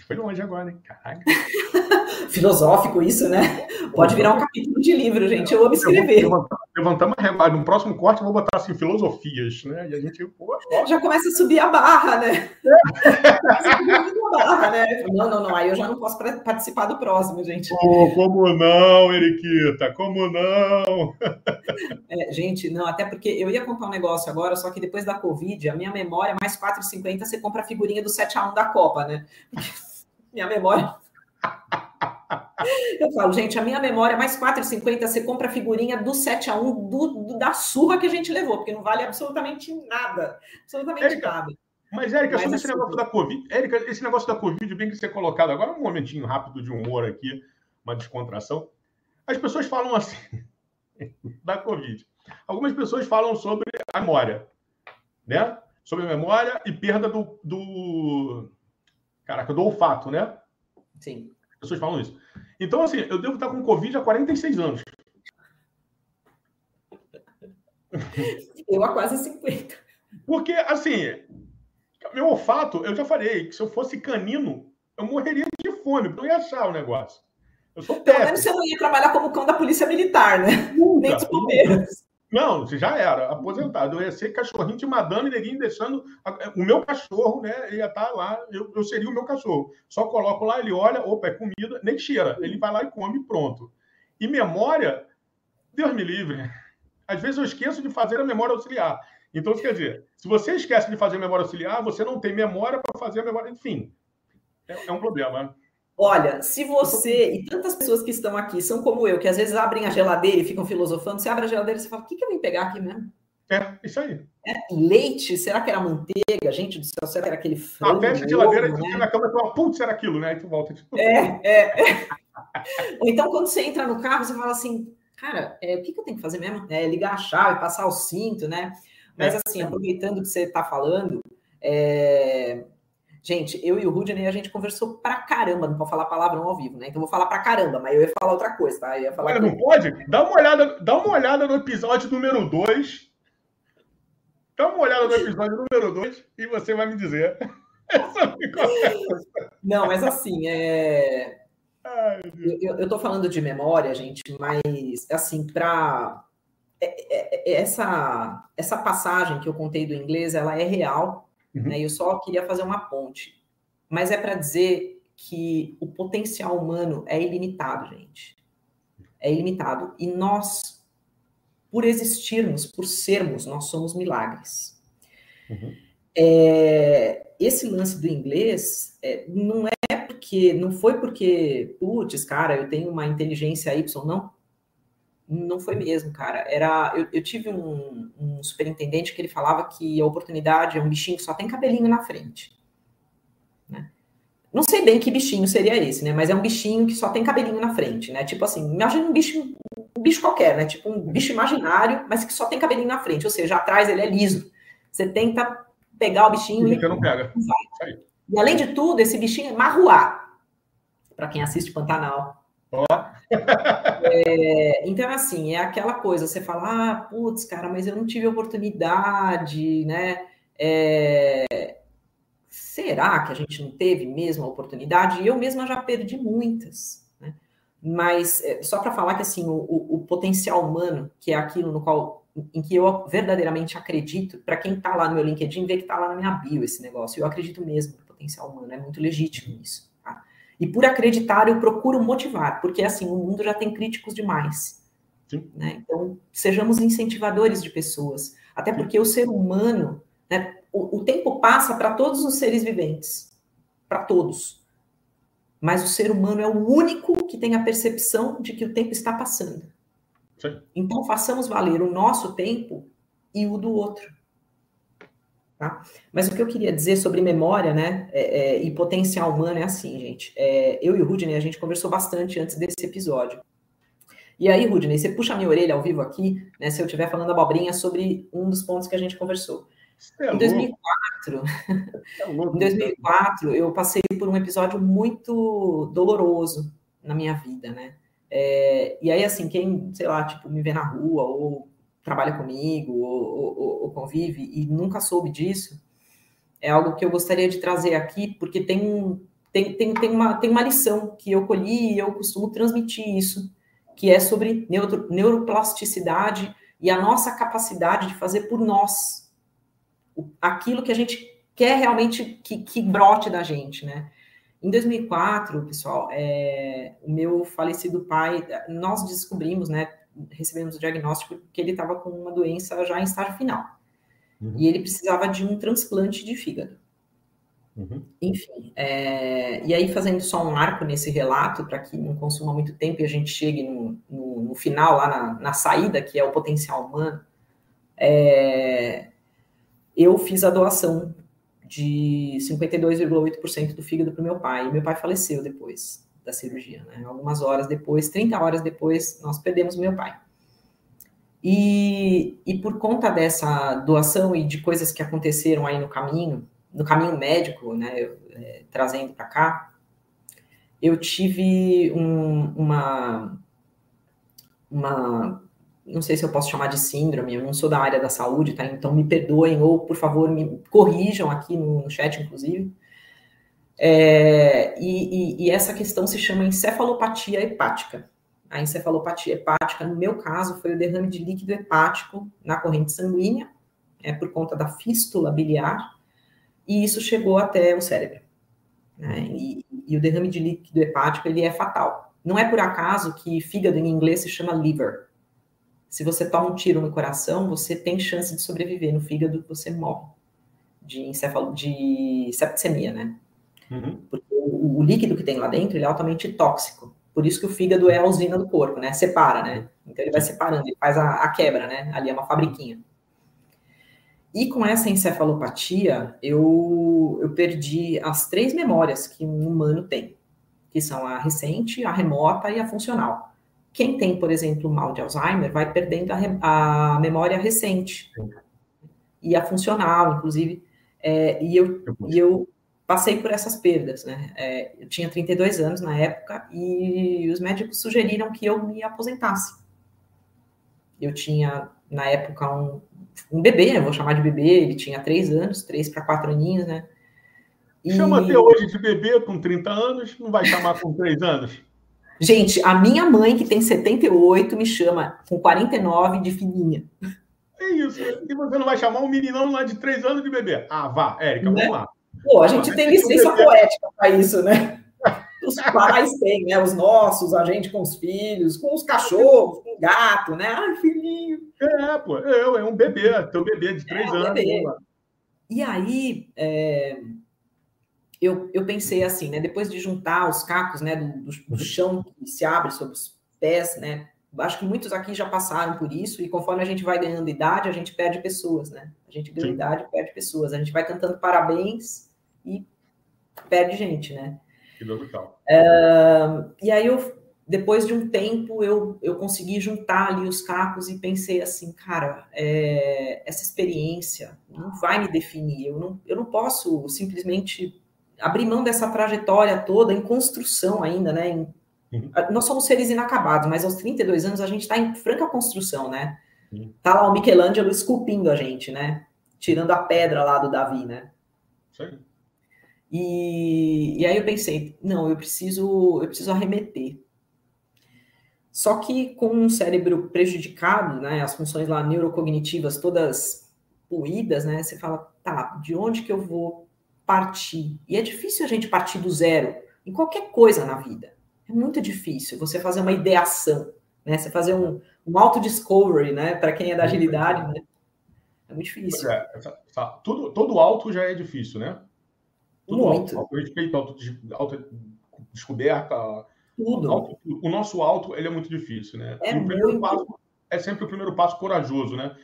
Gente foi longe agora, hein? Caraca. filosófico isso, né? Pode virar um capítulo de livro, gente. Eu amo escrever. Levantamos a régua. No próximo corte, eu vou botar assim, filosofias, né? E a gente. Pô, já começa a subir a barra, né? a barra, né? Não, não, não. Aí eu já não posso participar do próximo, gente. Oh, como não, Eriquita? Como não? É, gente, não, até porque eu ia contar um negócio agora, só que depois da Covid, a minha memória, mais 4,50, você compra a figurinha do 7x1 da Copa, né? Minha memória eu falo, gente, a minha memória mais 4,50, você compra a figurinha do 7 a 1 do, do, da surra que a gente levou, porque não vale absolutamente nada. Absolutamente Érica, nada. Mas, Érica, sobre esse assim, negócio da Covid, Érica, esse negócio da Covid, bem que ser colocado agora, um momentinho rápido de humor aqui, uma descontração. As pessoas falam assim, da Covid. Algumas pessoas falam sobre a memória, né? Sobre a memória e perda do, do caraca, do olfato, né? Sim pessoas falam isso. Então, assim, eu devo estar com Covid há 46 anos. Eu há quase 50. Porque, assim, meu olfato, eu já falei que se eu fosse canino, eu morreria de fome, porque eu ia achar o negócio. Eu sou Pelo menos você não ia trabalhar como cão da polícia militar, né? Nunca, Nem dos bombeiros. Não, já era, aposentado. Eu ia ser cachorrinho de madame neguinho deixando. O meu cachorro, né? Ia estar tá lá, eu, eu seria o meu cachorro. Só coloco lá, ele olha, opa, é comida, nem cheira. Ele vai lá e come pronto. E memória, Deus me livre. Às vezes eu esqueço de fazer a memória auxiliar. Então, quer dizer, se você esquece de fazer a memória auxiliar, você não tem memória para fazer a memória. Enfim, é, é um problema. Olha, se você e tantas pessoas que estão aqui são como eu, que às vezes abrem a geladeira e ficam filosofando, você abre a geladeira e você fala: o que, que eu vim pegar aqui mesmo? É, isso aí. É, leite, será que era manteiga? Gente do céu, será que era aquele frango? Ah, fecha a geladeira e tu né? na cama e fala, putz, era aquilo, né? Aí tu volta. Tipo... É, é, é. Ou então, quando você entra no carro, você fala assim, cara, é, o que, que eu tenho que fazer mesmo? É ligar a chave, passar o cinto, né? Mas, é. assim, aproveitando que você está falando, é, Gente, eu e o Rudney, a gente conversou pra caramba, não pode falar palavrão ao vivo, né? Então eu vou falar pra caramba, mas eu ia falar outra coisa, tá? Eu ia falar Olha, não pode? Dá uma olhada, dá uma olhada no episódio número 2. Dá uma olhada no episódio número 2 e você vai me dizer. não, mas assim, é. Ai, eu, eu tô falando de memória, gente, mas assim, pra. É, é, é, essa, essa passagem que eu contei do inglês, ela é real, Uhum. Né? Eu só queria fazer uma ponte. Mas é para dizer que o potencial humano é ilimitado, gente. É ilimitado. E nós, por existirmos, por sermos, nós somos milagres. Uhum. É, esse lance do inglês é, não é porque, não foi porque, putz, cara, eu tenho uma inteligência Y, não. Não foi mesmo, cara. Era, eu, eu tive um, um, superintendente que ele falava que a oportunidade é um bichinho que só tem cabelinho na frente. Né? Não sei bem que bichinho seria esse, né? Mas é um bichinho que só tem cabelinho na frente, né? Tipo assim, imagina um bicho, um bicho qualquer, né? Tipo um bicho imaginário, mas que só tem cabelinho na frente, ou seja, atrás ele é liso. Você tenta pegar o bichinho e. Não pega. E além de tudo, esse bichinho é marruá. Para quem assiste Pantanal. É, então, assim, é aquela coisa, você fala, ah, putz, cara, mas eu não tive oportunidade, né? É, será que a gente não teve mesmo a oportunidade? E eu mesma já perdi muitas, né? Mas é, só para falar que assim, o, o, o, potencial humano, que é aquilo no qual em que eu verdadeiramente acredito, para quem está lá no meu LinkedIn, vê que está lá na minha bio esse negócio. Eu acredito mesmo no potencial humano, é muito legítimo isso. E por acreditar, eu procuro motivar, porque assim, o mundo já tem críticos demais. Né? Então, sejamos incentivadores de pessoas, até porque o ser humano, né, o, o tempo passa para todos os seres viventes, para todos. Mas o ser humano é o único que tem a percepção de que o tempo está passando. Sim. Então, façamos valer o nosso tempo e o do outro. Tá? Mas o que eu queria dizer sobre memória, né, é, é, e potencial humano é assim, gente. É, eu e o Rudney, a gente conversou bastante antes desse episódio. E aí, Rudney, você puxa a minha orelha ao vivo aqui, né, se eu estiver falando abobrinha sobre um dos pontos que a gente conversou. É em 2004, é em 2004, eu passei por um episódio muito doloroso na minha vida, né? É, e aí, assim, quem, sei lá, tipo, me vê na rua ou trabalha comigo ou, ou, ou, convive e nunca soube disso, é algo que eu gostaria de trazer aqui, porque tem, tem, tem, tem, uma, tem uma lição que eu colhi e eu costumo transmitir isso, que é sobre neuro, neuroplasticidade e a nossa capacidade de fazer por nós aquilo que a gente quer realmente que, que brote da gente, né? Em 2004, pessoal, é, o meu falecido pai, nós descobrimos, né, recebemos o diagnóstico que ele estava com uma doença já em estágio final. Uhum. E ele precisava de um transplante de fígado. Uhum. Enfim, é, e aí fazendo só um arco nesse relato, para que não consuma muito tempo e a gente chegue no, no, no final, lá na, na, saída, que é o potencial humano, é, eu fiz a doação de 52,8% do fígado para meu pai, e meu pai faleceu depois da cirurgia. Né? Algumas horas depois, 30 horas depois, nós perdemos meu pai. E, e por conta dessa doação e de coisas que aconteceram aí no caminho, no caminho médico, né, é, trazendo para cá, eu tive um, uma, uma, não sei se eu posso chamar de síndrome, eu não sou da área da saúde, tá? Então me perdoem ou, por favor, me corrijam aqui no, no chat, inclusive. É, e, e, e, essa questão se chama encefalopatia hepática. A encefalopatia hepática, no meu caso, foi o derrame de líquido hepático na corrente sanguínea, é, por conta da fístula biliar, e isso chegou até o cérebro. Né? E, e, o derrame de líquido hepático, ele é fatal. Não é por acaso que fígado em inglês se chama liver. Se você toma um tiro no coração, você tem chance de sobreviver. No fígado, você morre de encefalo, de septicemia, né? Uhum. Porque o, o, líquido que tem lá dentro é altamente tóxico. Por isso que o fígado é a usina do corpo, né? Separa, né? Então ele vai separando, ele faz a, a quebra, né? Ali é uma fabriquinha. E com essa encefalopatia, eu, eu perdi as três memórias que um humano tem, que são a recente, a remota e a funcional. Quem tem, por exemplo, mal de Alzheimer, vai perdendo a, a memória recente e a funcional, inclusive. É, e eu, e eu passei por essas perdas, né? É, eu tinha 32 anos na época e os médicos sugeriram que eu me aposentasse. Eu tinha, na época, um, um bebê, eu vou chamar de bebê, ele tinha 3 anos, 3 para 4 aninhos, né? E... Chama até hoje de bebê com 30 anos, não vai chamar com 3 anos? Gente, a minha mãe, que tem 78, me chama com 49 de fininha. É isso. E você não vai chamar um meninão lá de 3 anos de bebê? Ah, vá, Érica, né? vamos lá. Pô, a gente tem licença poética para isso, né? Os pais têm, né? Os nossos, a gente com os filhos, com os cachorros, com o gato, né? Ai, filhinho. É, pô, é, é um bebê, teu bebê de três é, anos. Bebê. E aí, é, eu, eu pensei assim, né? Depois de juntar os cacos, né, do, do, do chão que se abre sobre os pés, né? Acho que muitos aqui já passaram por isso, e conforme a gente vai ganhando idade, a gente perde pessoas, né? A gente ganha Sim. idade e perde pessoas. A gente vai cantando parabéns e perde gente, né? Que. Uh, e aí eu, depois de um tempo, eu, eu consegui juntar ali os cacos e pensei assim, cara, é, essa experiência não vai me definir. Eu não, eu não posso simplesmente abrir mão dessa trajetória toda em construção ainda, né? Em, uhum. Nós somos seres inacabados, mas aos 32 anos a gente está em franca construção, né? Uhum. Tá lá o Michelangelo esculpindo a gente, né? Tirando a pedra lá do Davi, né? Sim. E, e aí eu pensei, não, eu preciso, eu preciso arremeter. Só que com um cérebro prejudicado, né, as funções lá neurocognitivas todas puídas, né, você fala, tá, de onde que eu vou partir. E é difícil a gente partir do zero em qualquer coisa na vida. É muito difícil você fazer uma ideação, né? Você fazer um, um auto-discovery, né? Para quem é da agilidade, né? É muito difícil. É, tá, tudo, todo alto já é difícil, né? Tudo muito. Alto, respeito, auto, auto descoberta. Tudo. Auto, o nosso alto, ele é muito difícil, né? É e o primeiro muito... passo é sempre o primeiro passo corajoso, né?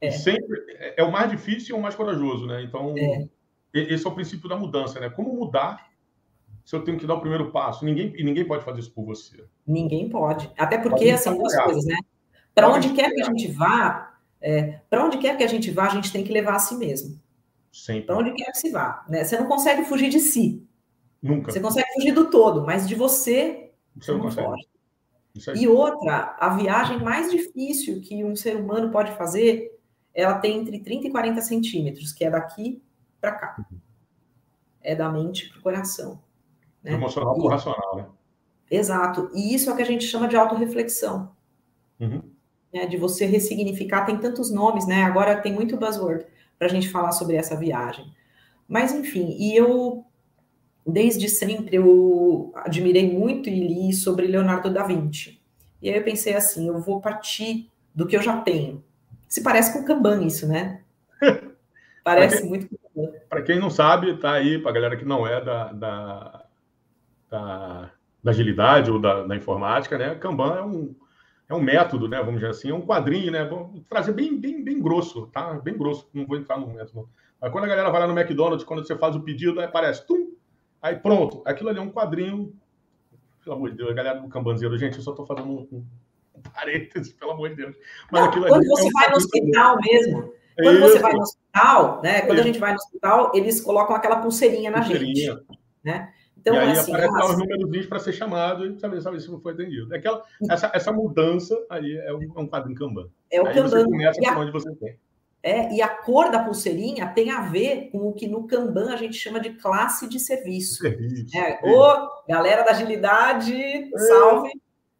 É. sempre é, é o mais difícil e o mais corajoso, né? Então, é. esse é o princípio da mudança, né? Como mudar se eu tenho que dar o primeiro passo? Ninguém, e ninguém pode fazer isso por você. Ninguém pode. Até porque, assim, duas coisas, né? Para onde quer que a gente vá, é, para onde quer que a gente vá, a gente tem que levar a si mesmo. Para onde quer que se vá. Né? Você não consegue fugir de si. Nunca. Você consegue fugir do todo, mas de você, você, não, consegue. E outra, a viagem mais difícil que um ser humano pode fazer, ela tem entre 30 e 40 centímetros, que é daqui para cá. Uhum. É da mente para o coração. Né? Emocional para o racional, né? Exato. E isso é o que a gente chama de autorreflexão. Uhum. Né? De você ressignificar, tem tantos nomes, né? Agora tem muito buzzword para a gente falar sobre essa viagem. Mas, enfim, e eu desde sempre eu admirei muito e li sobre Leonardo da Vinci. E aí eu pensei assim, eu vou partir do que eu já tenho. Se parece com Kanban isso, né? Parece quem, muito com Kanban. Para quem não sabe, tá aí, para a galera que não é da, da, da, da agilidade ou da, da, informática, né? Kanban é um, é um método, né? Vamos dizer assim, é um quadrinho, né? Vamos trazer bem, bem, bem grosso, tá? Bem grosso, não vou entrar no método. Mas quando a galera vai lá no McDonald's, quando você faz o pedido, aí aparece, tum, Aí pronto, aquilo ali é um quadrinho. Pelo amor de Deus, a galera do Cambanzeiro, gente, eu só estou fazendo um, um parênteses, pelo amor de Deus. Mas Não, quando você é um vai no hospital mesmo, quando Isso. você vai no hospital, né? Quando Isso. a gente vai no hospital, eles colocam aquela pulseirinha na pulseirinha. gente. Né? Então, e aí assim, aparece lá os números para ser chamado e saber, saber se foi atendido. Aquela, essa, essa mudança aí é um, é um quadrinho Kanban. É o aí Kanban. Você começa por onde você tem. É, e a cor da pulseirinha tem a ver com o que no Kanban a gente chama de classe de serviço. serviço é, Ô, galera da agilidade, é. salve!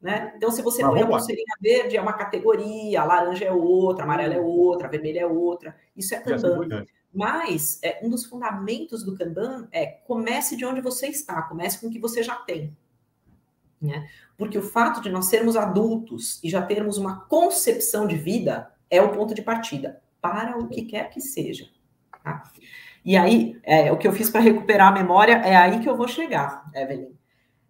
Né? Então, se você põe a pulseirinha verde, é uma categoria, a laranja é outra, a amarela é outra, a vermelha é outra. Isso é assim Kanban. Mas é, um dos fundamentos do Kanban é comece de onde você está, comece com o que você já tem. Né? Porque o fato de nós sermos adultos e já termos uma concepção de vida é o ponto de partida para o que quer que seja. Tá? E aí, é, o que eu fiz para recuperar a memória é aí que eu vou chegar, Evelyn.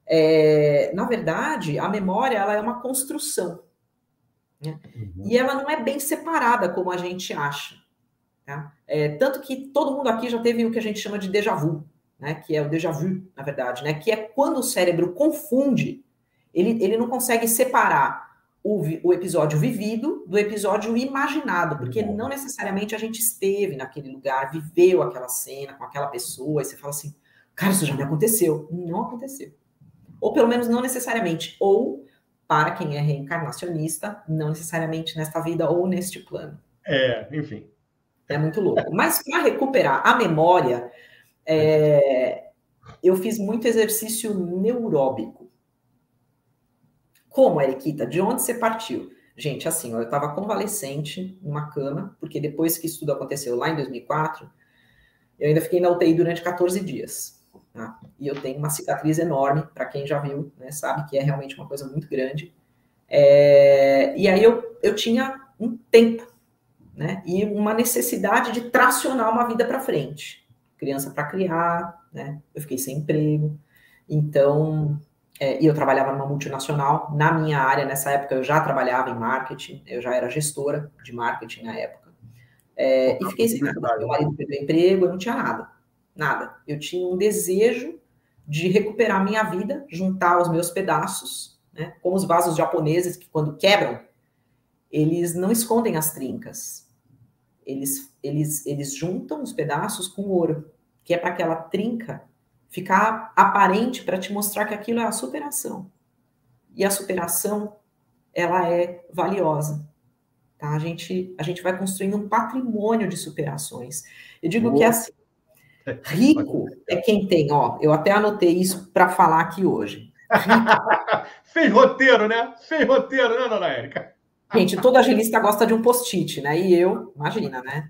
É, na verdade, a memória ela é uma construção. Né? Uhum. E ela não é bem separada como a gente acha. Tá? É, tanto que todo mundo aqui já teve o que a gente chama de déjà vu, né? que é o déjà vu, na verdade, né? que é quando o cérebro confunde, ele, ele não consegue separar o, o, episódio vivido do episódio imaginado, porque não necessariamente a gente esteve naquele lugar, viveu aquela cena com aquela pessoa, e você fala assim, cara, isso já me aconteceu. Não aconteceu. Ou pelo menos não necessariamente. Ou, para quem é reencarnacionista, não necessariamente nesta vida ou neste plano. É, enfim. É muito louco. Mas para recuperar a memória, é, eu fiz muito exercício neuróbico. Como, Eriquita? De onde você partiu? Gente, assim, eu estava convalescente numa cama, porque depois que isso tudo aconteceu lá em 2004, eu ainda fiquei na UTI durante 14 dias. Tá? E eu tenho uma cicatriz enorme, para quem já viu, né, sabe que é realmente uma coisa muito grande. É... E aí eu, eu tinha um tempo, né, e uma necessidade de tracionar uma vida para frente. Criança para criar, né, eu fiquei sem emprego. Então, é, e eu trabalhava numa multinacional. Na minha área, nessa época, eu já trabalhava em marketing, eu já era gestora de marketing na época. É, e fiquei sem nada. Meu marido perdeu emprego, eu não tinha nada. Nada. Eu tinha um desejo de recuperar minha vida, juntar os meus pedaços, né? como os vasos japoneses, que quando quebram, eles não escondem as trincas. Eles, eles, eles juntam os pedaços com ouro, que é para aquela trinca ficar aparente para te mostrar que aquilo é a superação. E a superação, ela é valiosa. Tá? A, gente, a gente vai construindo um patrimônio de superações. Eu digo Boa. que é assim, rico é quem tem, ó, eu até anotei isso para falar aqui hoje. Fez roteiro, né? Fez roteiro, né, dona Érica? Gente, todo agilista gosta de um post-it, né? E eu, imagina, né?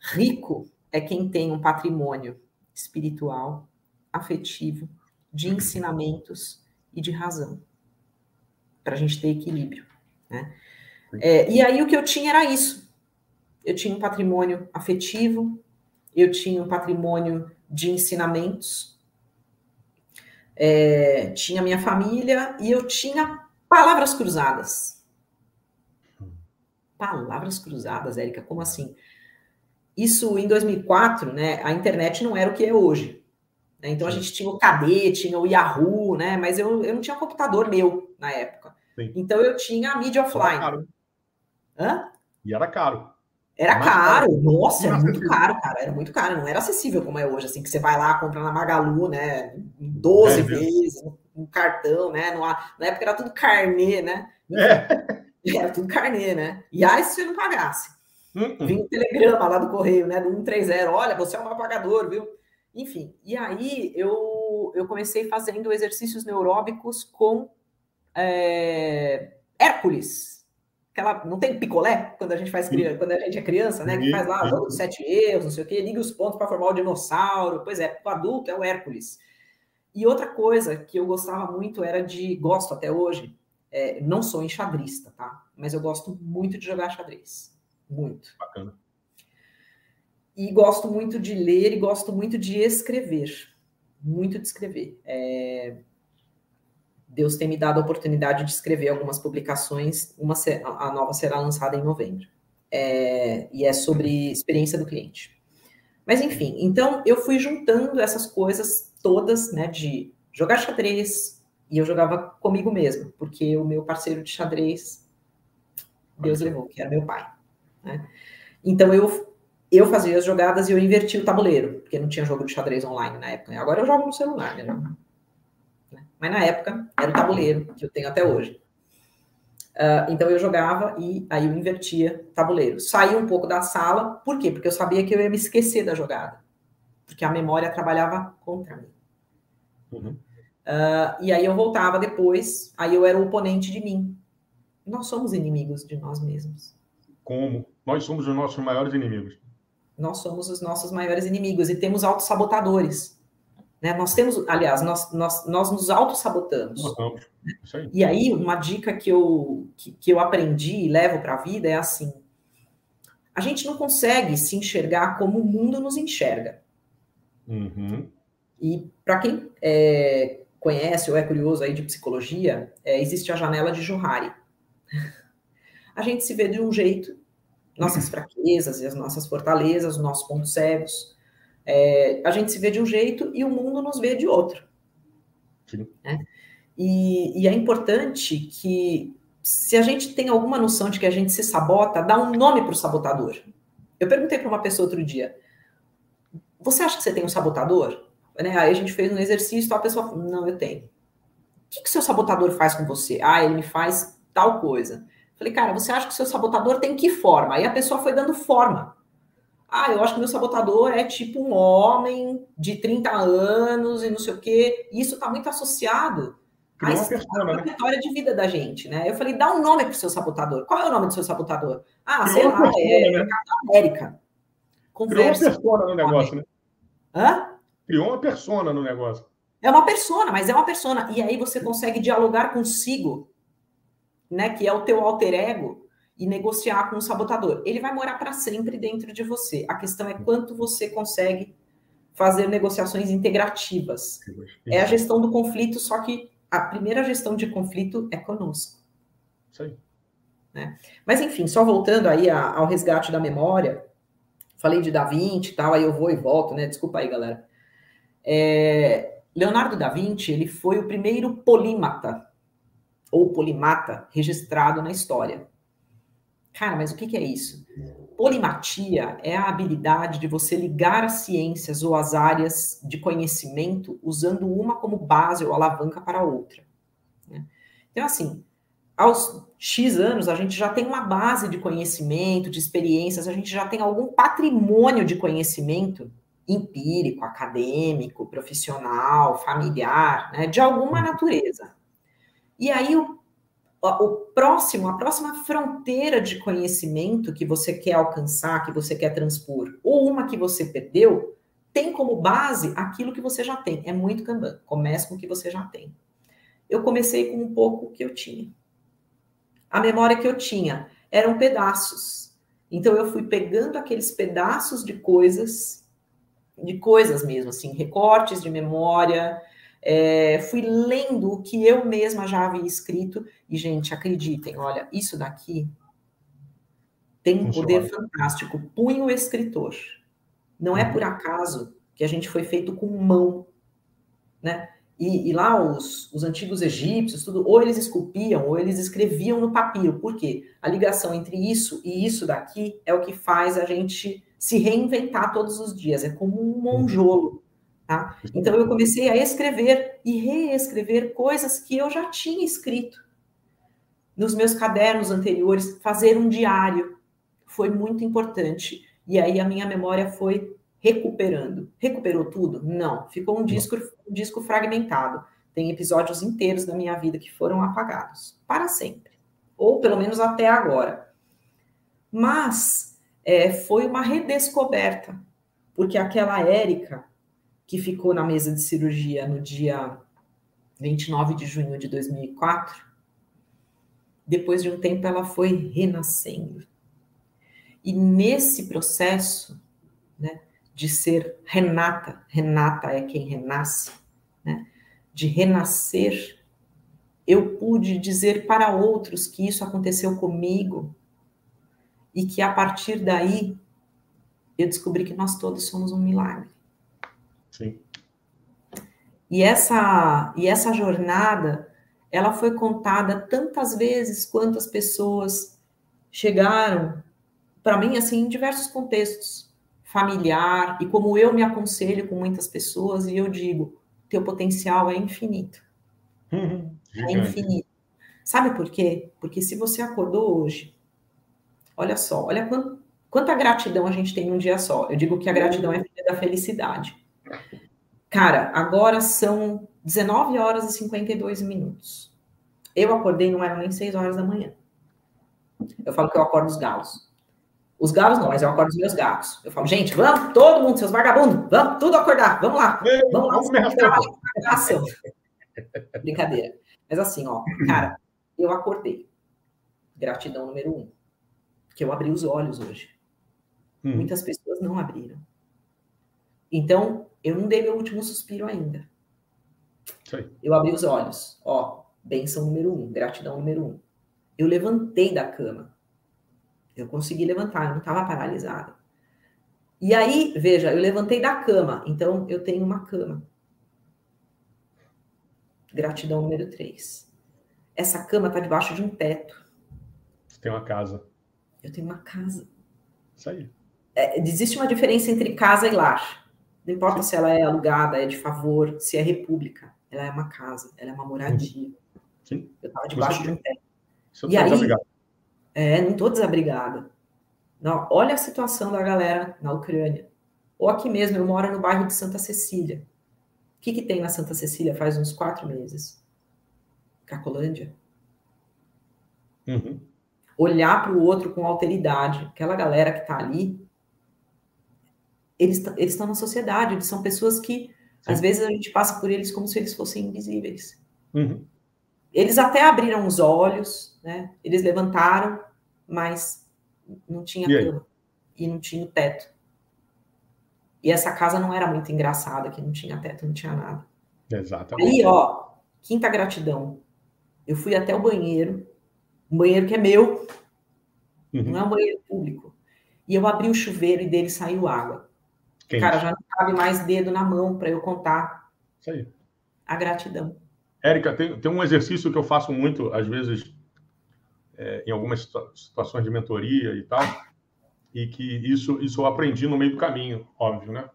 Rico é quem tem um patrimônio espiritual, afetivo, de ensinamentos e de razão, para a gente ter equilíbrio. Né? É, e aí o que eu tinha era isso. Eu tinha um patrimônio afetivo, eu tinha um patrimônio de ensinamentos, é, tinha minha família e eu tinha palavras cruzadas. Palavras cruzadas, Érica, como assim? Isso em 2004, né? A internet não era o que é hoje. Né? Então a gente tinha o KD, tinha o Yahoo, né? Mas eu, eu não tinha um computador meu na época. Sim. Então eu tinha a mídia offline. Era caro. Hã? E era caro. Era caro. caro. Nossa, era muito caro, cara. Era muito caro. Não era acessível como é hoje, assim, que você vai lá, compra na Magalu, né? 12 é, vezes, um cartão, né? Na época era tudo carnê, né? É. Era tudo carnê, né? E aí, se você não pagasse. Uh -uh. Vinha um telegrama lá do correio, né? Do 130. Olha, você é um apagador, viu? Enfim. E aí eu, eu comecei fazendo exercícios neuróbicos com é, Hércules. Aquela, não tem picolé quando a gente faz criança, quando a gente é criança, né? Que faz lá jogo de sete erros, não sei o quê, liga os pontos para formar o dinossauro. Pois é, o adulto é o Hércules. E outra coisa que eu gostava muito era de, gosto até hoje, é, não sou enxadrista, tá? Mas eu gosto muito de jogar xadrez. Muito. Bacana. E gosto muito de ler e gosto muito de escrever. Muito de escrever. É... Deus tem me dado a oportunidade de escrever algumas publicações. Uma, a nova será lançada em novembro. É... E é sobre experiência do cliente. Mas enfim, então eu fui juntando essas coisas todas, né? De jogar xadrez, e eu jogava comigo mesmo, porque o meu parceiro de xadrez, Deus levou, que era meu pai. Né? Então eu eu fazia as jogadas e eu invertia o tabuleiro, porque não tinha jogo de xadrez online na época. Né? Agora eu jogo no celular, né? né? Mas na época era o tabuleiro, que eu tenho até hoje. Uh, então eu jogava e aí eu invertia tabuleiro. Saía um pouco da sala, por quê? Porque eu sabia que eu ia me esquecer da jogada. Porque a memória trabalhava contra mim. Uhum. Uh, e aí eu voltava depois, aí eu era o oponente de mim. Nós somos inimigos de nós mesmos. Como? Nós somos os nossos maiores inimigos nós somos os nossos maiores inimigos e temos autossabotadores. Né? Nós temos, aliás, nós, nós, nós nos autossabotamos. Aí. E aí, uma dica que eu, que, que eu aprendi e levo para a vida é assim: a gente não consegue se enxergar como o mundo nos enxerga. Uhum. E para quem é, conhece ou é curioso aí de psicologia, é, existe a janela de Johari. A gente se vê de um jeito nossas fraquezas e as nossas fortalezas, os nossos pontos cegos. É, a gente se vê de um jeito e o mundo nos vê de outro. Né? E, e, é importante que, se a gente tem alguma noção de que a gente se sabota, dá um nome para o sabotador. Eu perguntei para uma pessoa outro dia: Você acha que você tem um sabotador? Né? Aí a gente fez um exercício, a pessoa falou: Não, eu tenho. O que, que seu sabotador faz com você? Ah, ele me faz tal coisa. Falei, cara, você acha que o seu sabotador tem que forma? Aí a pessoa foi dando forma. Ah, eu acho que meu sabotador é tipo um homem de 30 anos e não sei o quê. E isso está muito associado à história né? de vida da gente, né? Eu falei, dá um nome para o seu sabotador. Qual é o nome do seu sabotador? Ah, Criou sei lá, persona, é né? América. Conversa. Criou uma persona no negócio, né? Hã? Criou uma persona no negócio. É uma persona, mas é uma persona. E aí você consegue dialogar consigo né, que é o teu alter ego, e negociar com o sabotador. Ele vai morar para sempre dentro de você. A questão é quanto você consegue fazer negociações integrativas. É a gestão do conflito, só que a primeira gestão de conflito é conosco. Isso aí. Né? Mas, enfim, só voltando aí ao resgate da memória, falei de Da Vinci e tal, aí eu vou e volto, né? Desculpa aí, galera. É, Leonardo da Vinci, ele foi o primeiro polímata ou polimata registrado na história. Cara, mas o que, que é isso? Polimatia é a habilidade de você ligar as ciências ou as áreas de conhecimento usando uma como base ou alavanca para a outra. Né? Então, assim, aos X anos, a gente já tem uma base de conhecimento, de experiências, a gente já tem algum patrimônio de conhecimento empírico, acadêmico, profissional, familiar, né, de alguma natureza. E aí o, o próximo, a próxima fronteira de conhecimento que você quer alcançar, que você quer transpor, ou uma que você perdeu, tem como base aquilo que você já tem. É muito Kanban. Comece com o que você já tem. Eu comecei com um pouco que eu tinha. A memória que eu tinha eram pedaços. Então eu fui pegando aqueles pedaços de coisas, de coisas mesmo, assim, recortes de memória, é, fui lendo o que eu mesma já havia escrito, e, gente, acreditem, olha, isso daqui tem um poder fantástico. Punho escritor. Não é por acaso que a gente foi feito com mão, né? E, e, lá os, os antigos egípcios, tudo, ou eles esculpiam, ou eles escreviam no papiro. Por quê? A ligação entre isso e isso daqui é o que faz a gente se reinventar todos os dias. É como um monjolo. Tá? Então eu comecei a escrever e reescrever coisas que eu já tinha escrito nos meus cadernos anteriores, fazer um diário foi muito importante. E aí a minha memória foi recuperando. Recuperou tudo? Não. Ficou um disco, um disco fragmentado. Tem episódios inteiros da minha vida que foram apagados para sempre, ou pelo menos até agora. Mas é, foi uma redescoberta, porque aquela Érica que ficou na mesa de cirurgia no dia 29 de junho de 2004, depois de um tempo ela foi renascendo. E nesse processo, né, de ser Renata, Renata é quem renasce, né? de renascer, eu pude dizer para outros que isso aconteceu comigo e que a partir daí eu descobri que nós todos somos um milagre. Sim. E essa e essa jornada, ela foi contada tantas vezes quantas pessoas chegaram para mim assim em diversos contextos familiar e como eu me aconselho com muitas pessoas e eu digo, teu potencial é infinito. Uhum, é infinito. Sabe por quê? Porque se você acordou hoje, olha só, olha quant, quanta gratidão a gente tem num dia só. Eu digo que a gratidão é filha da felicidade. Cara, agora são 19 horas e 52 minutos. Eu acordei, não eram nem 6 horas da manhã. Eu falo que eu acordo os galos. Os galos não, mas eu acordo os meus gatos. Eu falo, gente, vamos, todo mundo, seus vagabundos, vamos, tudo acordar, vamos lá. Vamos lá, vamos Brincadeira. Mas assim, ó, cara, eu acordei. Gratidão número um. Que eu abri os olhos hoje. Hum. Muitas pessoas não abriram. Então, eu não dei meu último suspiro ainda. Sim. Eu abri os olhos. Ó, benção número um, gratidão número um. Eu levantei da cama. Eu consegui levantar, eu não estava paralisada. E aí, veja, eu levantei da cama, então eu tenho uma cama. Gratidão número 3. Essa cama está debaixo de um teto. Você tem uma casa. Eu tenho uma casa. Isso aí. É, existe uma diferença entre casa e lar. Não importa Sim. se ela é alugada, é de favor, se é república. Ela é uma casa, ela é uma moradia. Sim. Eu estava debaixo de um teto. e aí, obrigado. É, não estou desabrigada. Não, olha a situação da galera na Ucrânia. Ou aqui mesmo, eu moro no bairro de Santa Cecília. O que, que tem na Santa Cecília faz uns quatro meses? Cacolândia. Uhum. Olhar para o outro com alteridade. Aquela galera que está ali, eles estão na sociedade, eles são pessoas que, Sim. às vezes, a gente passa por eles como se eles fossem invisíveis. Uhum. Eles até abriram os olhos, né? Eles levantaram, mas não tinha e cama e não tinha teto. E essa casa não era muito engraçada, que não tinha teto, não tinha nada. Exatamente. Aí, ó, quinta gratidão. Eu fui até o banheiro, um banheiro que é meu, uhum. não é um banheiro público. E eu abri o chuveiro e dele saiu água. Quente. Cara, já não cabe mais dedo na mão para eu contar. Isso aí. A gratidão. Érica, tem, tem um exercício que eu faço muito, às vezes, é, em algumas situações de mentoria e tal, e que isso, isso eu aprendi no meio do caminho, óbvio, né?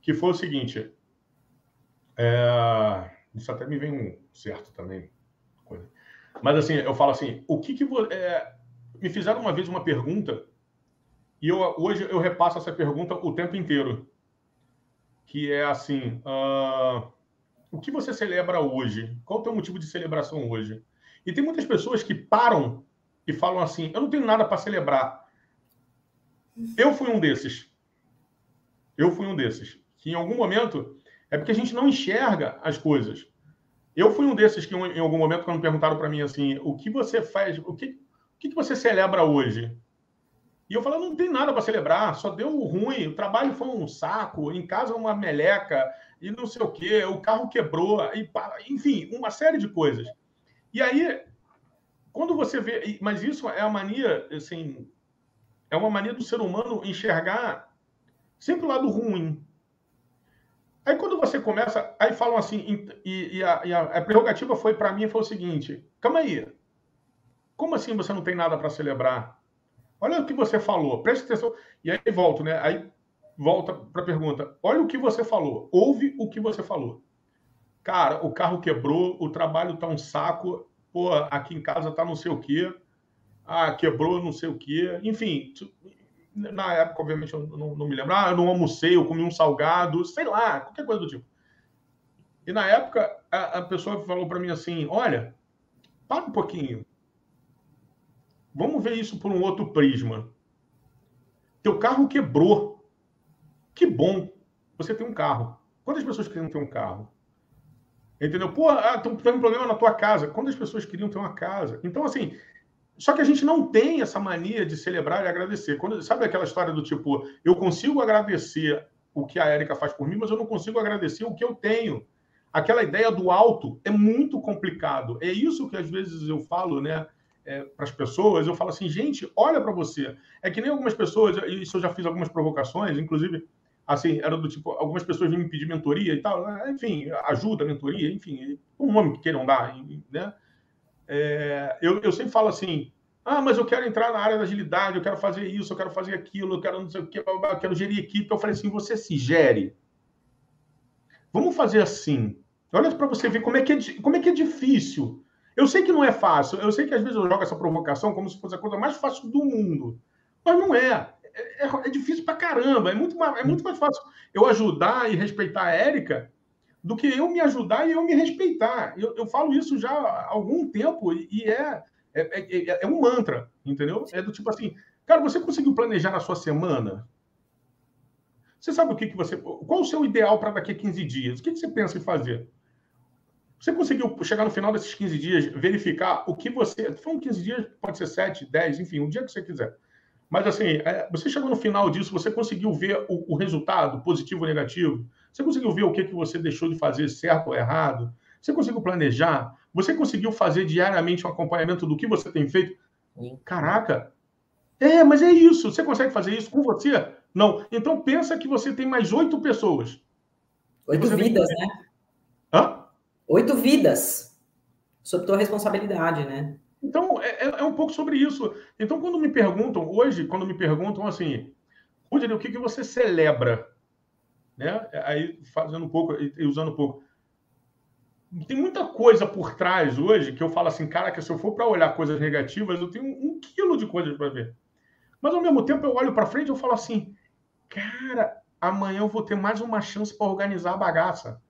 Que foi o seguinte, é, isso até me vem um certo também. Mas assim, eu falo assim, o que que é, me fizeram uma vez uma pergunta e eu, hoje eu repasso essa pergunta o tempo inteiro, que é assim, uh, o que você celebra hoje? Qual é o teu motivo de celebração hoje? E tem muitas pessoas que param e falam assim: eu não tenho nada para celebrar. Eu fui um desses. Eu fui um desses. Que em algum momento é porque a gente não enxerga as coisas. Eu fui um desses que, em algum momento, quando perguntaram para mim assim, o que você faz, o que, o que você celebra hoje? E eu falo, não tem nada para celebrar, só deu ruim, o trabalho foi um saco, em casa uma meleca, e não sei o quê, o carro quebrou, e, enfim, uma série de coisas. E aí, quando você vê. Mas isso é a mania, assim. É uma mania do ser humano enxergar sempre o lado ruim. Aí quando você começa, aí falam assim, e, e, a, e a, prerrogativa foi para mim foi o seguinte: calma aí, como assim você não tem nada para celebrar? Olha o que você falou, preste atenção. E aí volto, né? Aí volta para a pergunta: olha o que você falou, ouve o que você falou. Cara, o carro quebrou, o trabalho tá um saco, pô, aqui em casa tá não sei o quê, ah, quebrou não sei o quê, enfim. Na época, obviamente, eu não, não me lembro. Ah, eu não almocei, eu comi um salgado, sei lá, qualquer coisa do tipo. E na época, a, a pessoa falou para mim assim: olha, para um pouquinho. Vamos ver isso por um outro prisma. Teu carro quebrou. Que bom. Você tem um carro. Quantas pessoas queriam ter um carro? Entendeu? Pô, ah, tem um problema na tua casa. Quantas pessoas queriam ter uma casa? Então, assim, só que a gente não tem essa mania de celebrar e agradecer. Quando, sabe aquela história do tipo, eu consigo agradecer o que a Érica faz por mim, mas eu não consigo agradecer o que eu tenho. Aquela ideia do alto é muito complicado. É isso que às vezes eu falo, né? É, para as pessoas, eu falo assim, gente, olha para você. É que nem algumas pessoas, isso eu já fiz algumas provocações, inclusive, assim, era do tipo, algumas pessoas vinham me pedir mentoria e tal, enfim, ajuda, mentoria, enfim, um nome que queiram dar, né? É, eu, eu sempre falo assim, ah, mas eu quero entrar na área da agilidade, eu quero fazer isso, eu quero fazer aquilo, eu quero não sei o que, eu quero gerir equipe. Eu falei assim, você se gere. Vamos fazer assim. Olha para você ver como é, que é, como é que é difícil. Eu sei que não é fácil, eu sei que às vezes eu jogo essa provocação como se fosse a coisa mais fácil do mundo. Mas não é. É, é, é difícil pra caramba. É muito, mais, é muito mais fácil eu ajudar e respeitar a Érica do que eu me ajudar e eu me respeitar. Eu, eu falo isso já há algum tempo e é, é, é, é um mantra, entendeu? É do tipo assim, cara, você conseguiu planejar na sua semana? Você sabe o que, que você. Qual o seu ideal para daqui a 15 dias? O que, que você pensa em fazer? Você conseguiu chegar no final desses 15 dias, verificar o que você. Foram 15 dias, pode ser 7, 10, enfim, o dia que você quiser. Mas assim, é, você chegou no final disso, você conseguiu ver o, o resultado, positivo ou negativo? Você conseguiu ver o que, que você deixou de fazer certo ou errado? Você conseguiu planejar? Você conseguiu fazer diariamente um acompanhamento do que você tem feito? Caraca! É, mas é isso. Você consegue fazer isso com você? Não. Então pensa que você tem mais oito pessoas. Oito vidas, tem... né? Hã? Oito vidas. Sob tua responsabilidade, né? Então, é, é, é, um pouco sobre isso. Então, quando me perguntam, hoje, quando me perguntam assim, Rudy, o que, que você celebra? Né? Aí fazendo um pouco e usando um pouco. Tem muita coisa por trás hoje que eu falo assim, cara, que se eu for para olhar coisas negativas, eu tenho um quilo de coisas para ver. Mas ao mesmo tempo eu olho para frente e eu falo assim, cara, amanhã eu vou ter mais uma chance para organizar a bagaça.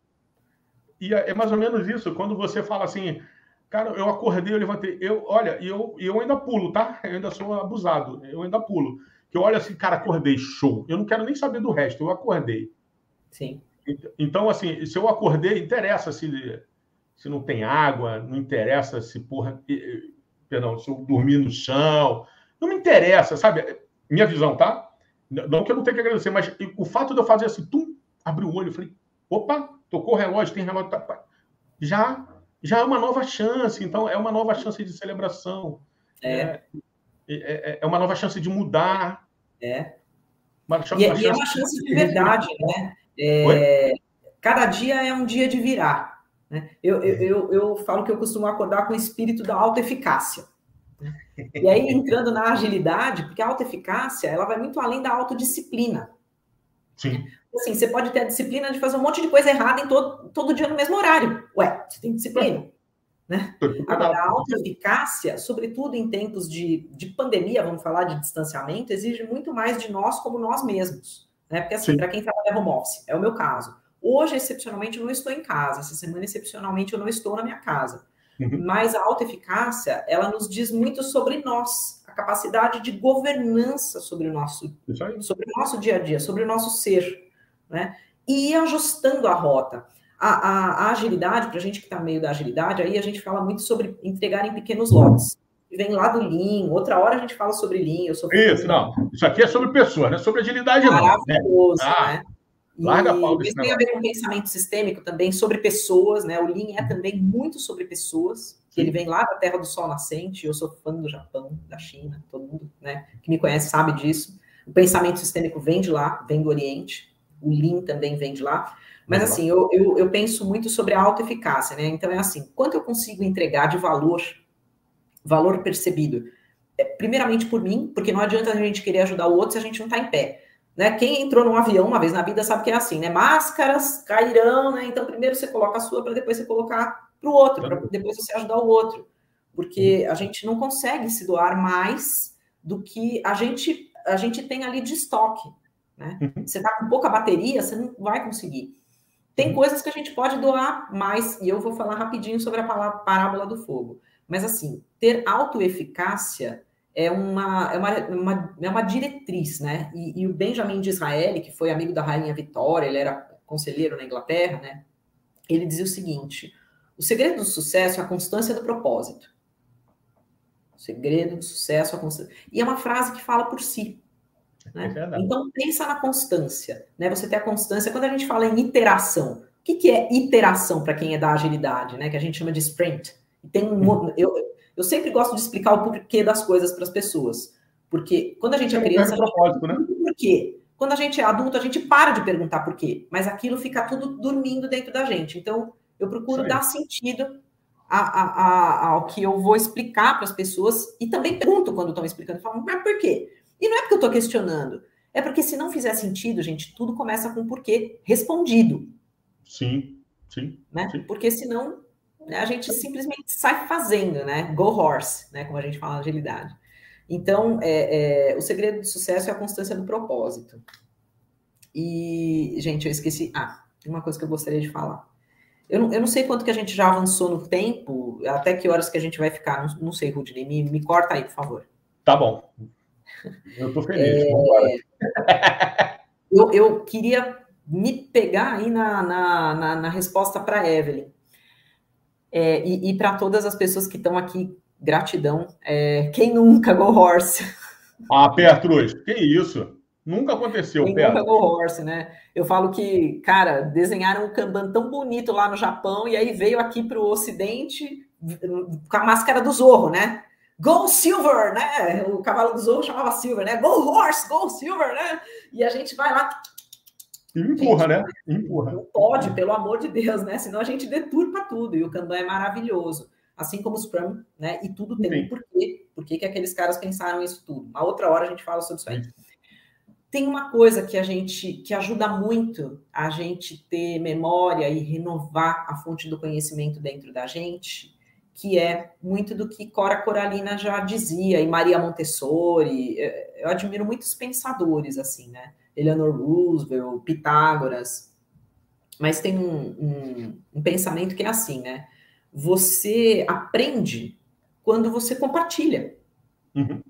E é, é mais ou menos isso, quando você fala assim, cara, eu acordei, eu levantei, eu, olha, e eu, eu ainda pulo, tá? Eu ainda sou abusado, eu ainda pulo. Que eu olho assim, cara, acordei, show. Eu não quero nem saber do resto, eu acordei. Sim. Então, assim, se eu acordei, interessa se, se não tem água, não interessa se, porra, perdão, se eu dormir no chão, não me interessa, sabe? Minha visão, tá? Não que eu não tenha que agradecer, mas o fato de eu fazer assim, tum, abri o olho, falei, opa, tocou o relógio, tem relógio, tá, já, já é uma nova chance, então é uma nova chance de celebração. É. É, é, é uma nova chance de mudar. É. Uma chance, e, uma e é uma chance de verdade, né? É, cada dia é um dia de virar. Né? Eu, eu, eu, eu, falo que eu costumo acordar com o espírito da alta eficácia. Né? E aí, entrando na agilidade, porque a alta eficácia ela vai muito além da autodisciplina. Sim. Assim, você pode ter a disciplina de fazer um monte de coisa errada em todo, todo dia no mesmo horário. Ué, você tem disciplina. Né? Agora, a alta eficácia, sobretudo em tempos de, de pandemia, vamos falar de distanciamento, exige muito mais de nós como nós mesmos. Né? Porque, assim, para quem trabalha home office, é o meu caso. Hoje, excepcionalmente, eu não estou em casa. Essa semana, excepcionalmente, eu não estou na minha casa. Uhum. Mas a alta eficácia, ela nos diz muito sobre nós, a capacidade de governança sobre o nosso, sobre o nosso dia a dia, sobre o nosso ser. né? E ir ajustando a rota. A, a, a agilidade, para a gente que está no meio da agilidade, aí a gente fala muito sobre entregar em pequenos lotes. Vem lá do Lean, outra hora a gente fala sobre Lean. Eu sou isso, não. Isso aqui é sobre pessoas, não é sobre agilidade, Maravilhoso, não. Né? Ah. né? Larga a pau desse tem a ver com pensamento sistêmico também, sobre pessoas, né? O Lean é também muito sobre pessoas, que ele vem lá da Terra do Sol Nascente, eu sou fã do Japão, da China, todo mundo né, que me conhece sabe disso. O pensamento sistêmico vem de lá, vem do Oriente, o Lean também vem de lá. Mas assim, eu, eu, eu penso muito sobre a autoeficácia, né? Então é assim, quanto eu consigo entregar de valor, valor percebido? É, primeiramente por mim, porque não adianta a gente querer ajudar o outro se a gente não está em pé. Né? Quem entrou num avião uma vez na vida sabe que é assim, né? Máscaras cairão, né? Então, primeiro você coloca a sua para depois você colocar para o outro, para depois você ajudar o outro. Porque uhum. a gente não consegue se doar mais do que a gente, a gente tem ali de estoque. Né? Uhum. Você está com pouca bateria, você não vai conseguir. Tem uhum. coisas que a gente pode doar mais, e eu vou falar rapidinho sobre a parábola do fogo. Mas, assim, ter autoeficácia é uma, é uma, uma, é uma diretriz, né? E, e, o Benjamin de Israel, que foi amigo da rainha Vitória, ele era conselheiro na Inglaterra, né? Ele dizia o seguinte: o segredo do sucesso é a constância do propósito. O segredo do sucesso é a constância. E é uma frase que fala por si. Né? É então, pensa na constância. Né? Você tem a constância. Quando a gente fala em iteração, o que, que é iteração para quem é da agilidade, né? que a gente chama de sprint? Tem um, eu, eu sempre gosto de explicar o porquê das coisas para as pessoas. Porque quando a gente é criança. É propósito, né? Por quê? Quando a gente é adulto, a gente para de perguntar por quê. Mas aquilo fica tudo dormindo dentro da gente. Então, eu procuro dar sentido a, a, a, ao que eu vou explicar para as pessoas. E também pergunto quando estão explicando. Falo, mas por quê? E não é porque eu estou questionando. É porque se não fizer sentido, gente, tudo começa com porquê respondido. Sim, sim. Né? sim. Porque senão a gente simplesmente sai fazendo, né? Go horse, né? Como a gente fala na agilidade. Então, é, é, o segredo do sucesso é a constância do propósito. E, gente, eu esqueci. Ah, tem uma coisa que eu gostaria de falar. Eu não, eu não sei quanto que a gente já avançou no tempo, até que horas que a gente vai ficar. Não, não sei, Rudney, me, me corta aí, por favor. Tá bom. Eu tô feliz. É... eu, eu queria me pegar aí na, na, na, na resposta para Evelyn. É, e, e para todas as pessoas que estão aqui, gratidão. É, quem nunca go horse? Ah, Petrus, que isso? Nunca aconteceu, Quem Nunca go horse, né? Eu falo que, cara, desenharam um Kanban tão bonito lá no Japão e aí veio aqui para o Ocidente com a máscara do Zorro, né? Go Silver, né? O cavalo do Zorro chamava Silver, né? Go Horse, Go Silver, né? E a gente vai lá empurra, né? Empurra. Não pode, pelo amor de Deus, né? Senão a gente deturpa tudo. E o Kanban é maravilhoso. Assim como o Scrum, né? E tudo tem Sim. um porquê. Por que aqueles caras pensaram isso tudo? Uma outra hora a gente fala sobre isso aí. Tem uma coisa que a gente que ajuda muito a gente ter memória e renovar a fonte do conhecimento dentro da gente, que é muito do que Cora Coralina já dizia e Maria Montessori. Eu admiro muitos pensadores assim, né? Eleanor Roosevelt, Pitágoras. Mas tem um, um, um pensamento que é assim, né? Você aprende quando você compartilha. Uhum.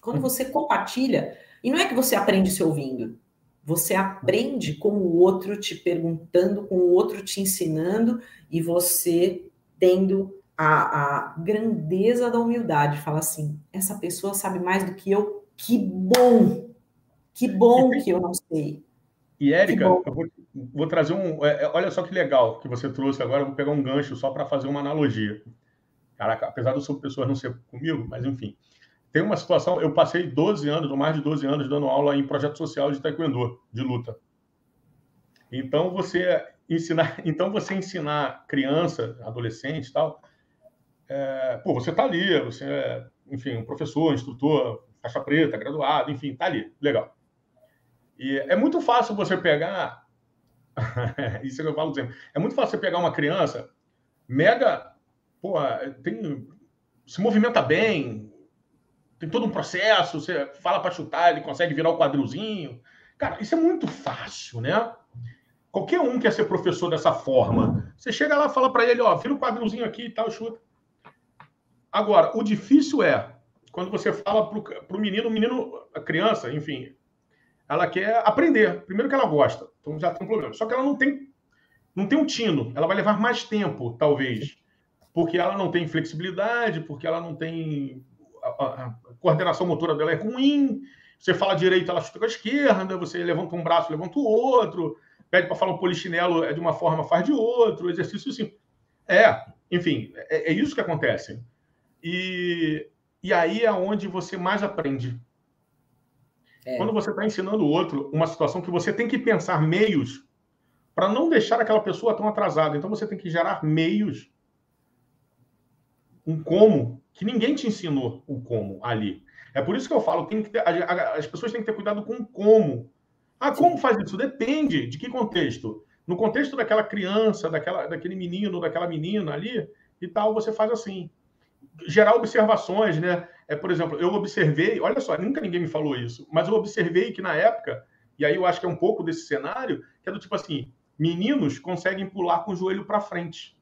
Quando uhum. você compartilha, e não é que você aprende se ouvindo, você aprende com o outro te perguntando, com o outro te ensinando, e você tendo a, a grandeza da humildade. Fala assim: essa pessoa sabe mais do que eu, que bom! Que bom que eu não sei. E, Érica, eu vou, vou, trazer um. É, é, olha só que legal que você trouxe agora. Eu vou pegar um gancho só para fazer uma analogia. Caraca, apesar do sobre pessoas não ser comigo, mas enfim. Tem uma situação. Eu passei 12 anos, ou mais de 12 anos, dando aula em projeto social de taekwondo, de luta. Então, você ensinar, então você ensinar criança, adolescente e tal, é, pô, você está ali, você é, enfim, um professor, um instrutor, faixa preta, graduado, enfim, está ali, legal. E é muito fácil você pegar. Isso é que eu falo sempre. É muito fácil você pegar uma criança mega. Pô, tem, se movimenta bem, tem todo um processo, você fala para chutar, ele consegue virar o quadrilzinho. Cara, isso é muito fácil, né? Qualquer um quer ser professor dessa forma. Você chega lá fala para ele, ó, vira o quadrilzinho aqui e tal, chuta. Agora, o difícil é quando você fala para o menino, o menino, a criança, enfim, ela quer aprender. Primeiro que ela gosta, então já tem um problema. Só que ela não tem, não tem um tino. Ela vai levar mais tempo, talvez, porque ela não tem flexibilidade, porque ela não tem a, a, a coordenação motora dela é ruim. Você fala direito, ela chuta com a esquerda. Você levanta um braço, levanta o outro. Pede para falar um polichinelo é de uma forma, faz de outro. Exercício assim. É, enfim, é, é isso que acontece. E, e aí é onde você mais aprende. É. Quando você está ensinando o outro uma situação que você tem que pensar meios para não deixar aquela pessoa tão atrasada. Então você tem que gerar meios, um como, que ninguém te ensinou o como ali. É por isso que eu falo, tem que ter, as pessoas têm que ter cuidado com o como. Ah, como faz isso? Depende de que contexto. No contexto daquela criança, daquela, daquele menino, daquela menina ali e tal, você faz assim. Gerar observações, né? É, por exemplo, eu observei, olha só, nunca ninguém me falou isso, mas eu observei que na época, e aí eu acho que é um pouco desse cenário, que é do tipo assim, meninos conseguem pular com o joelho para frente.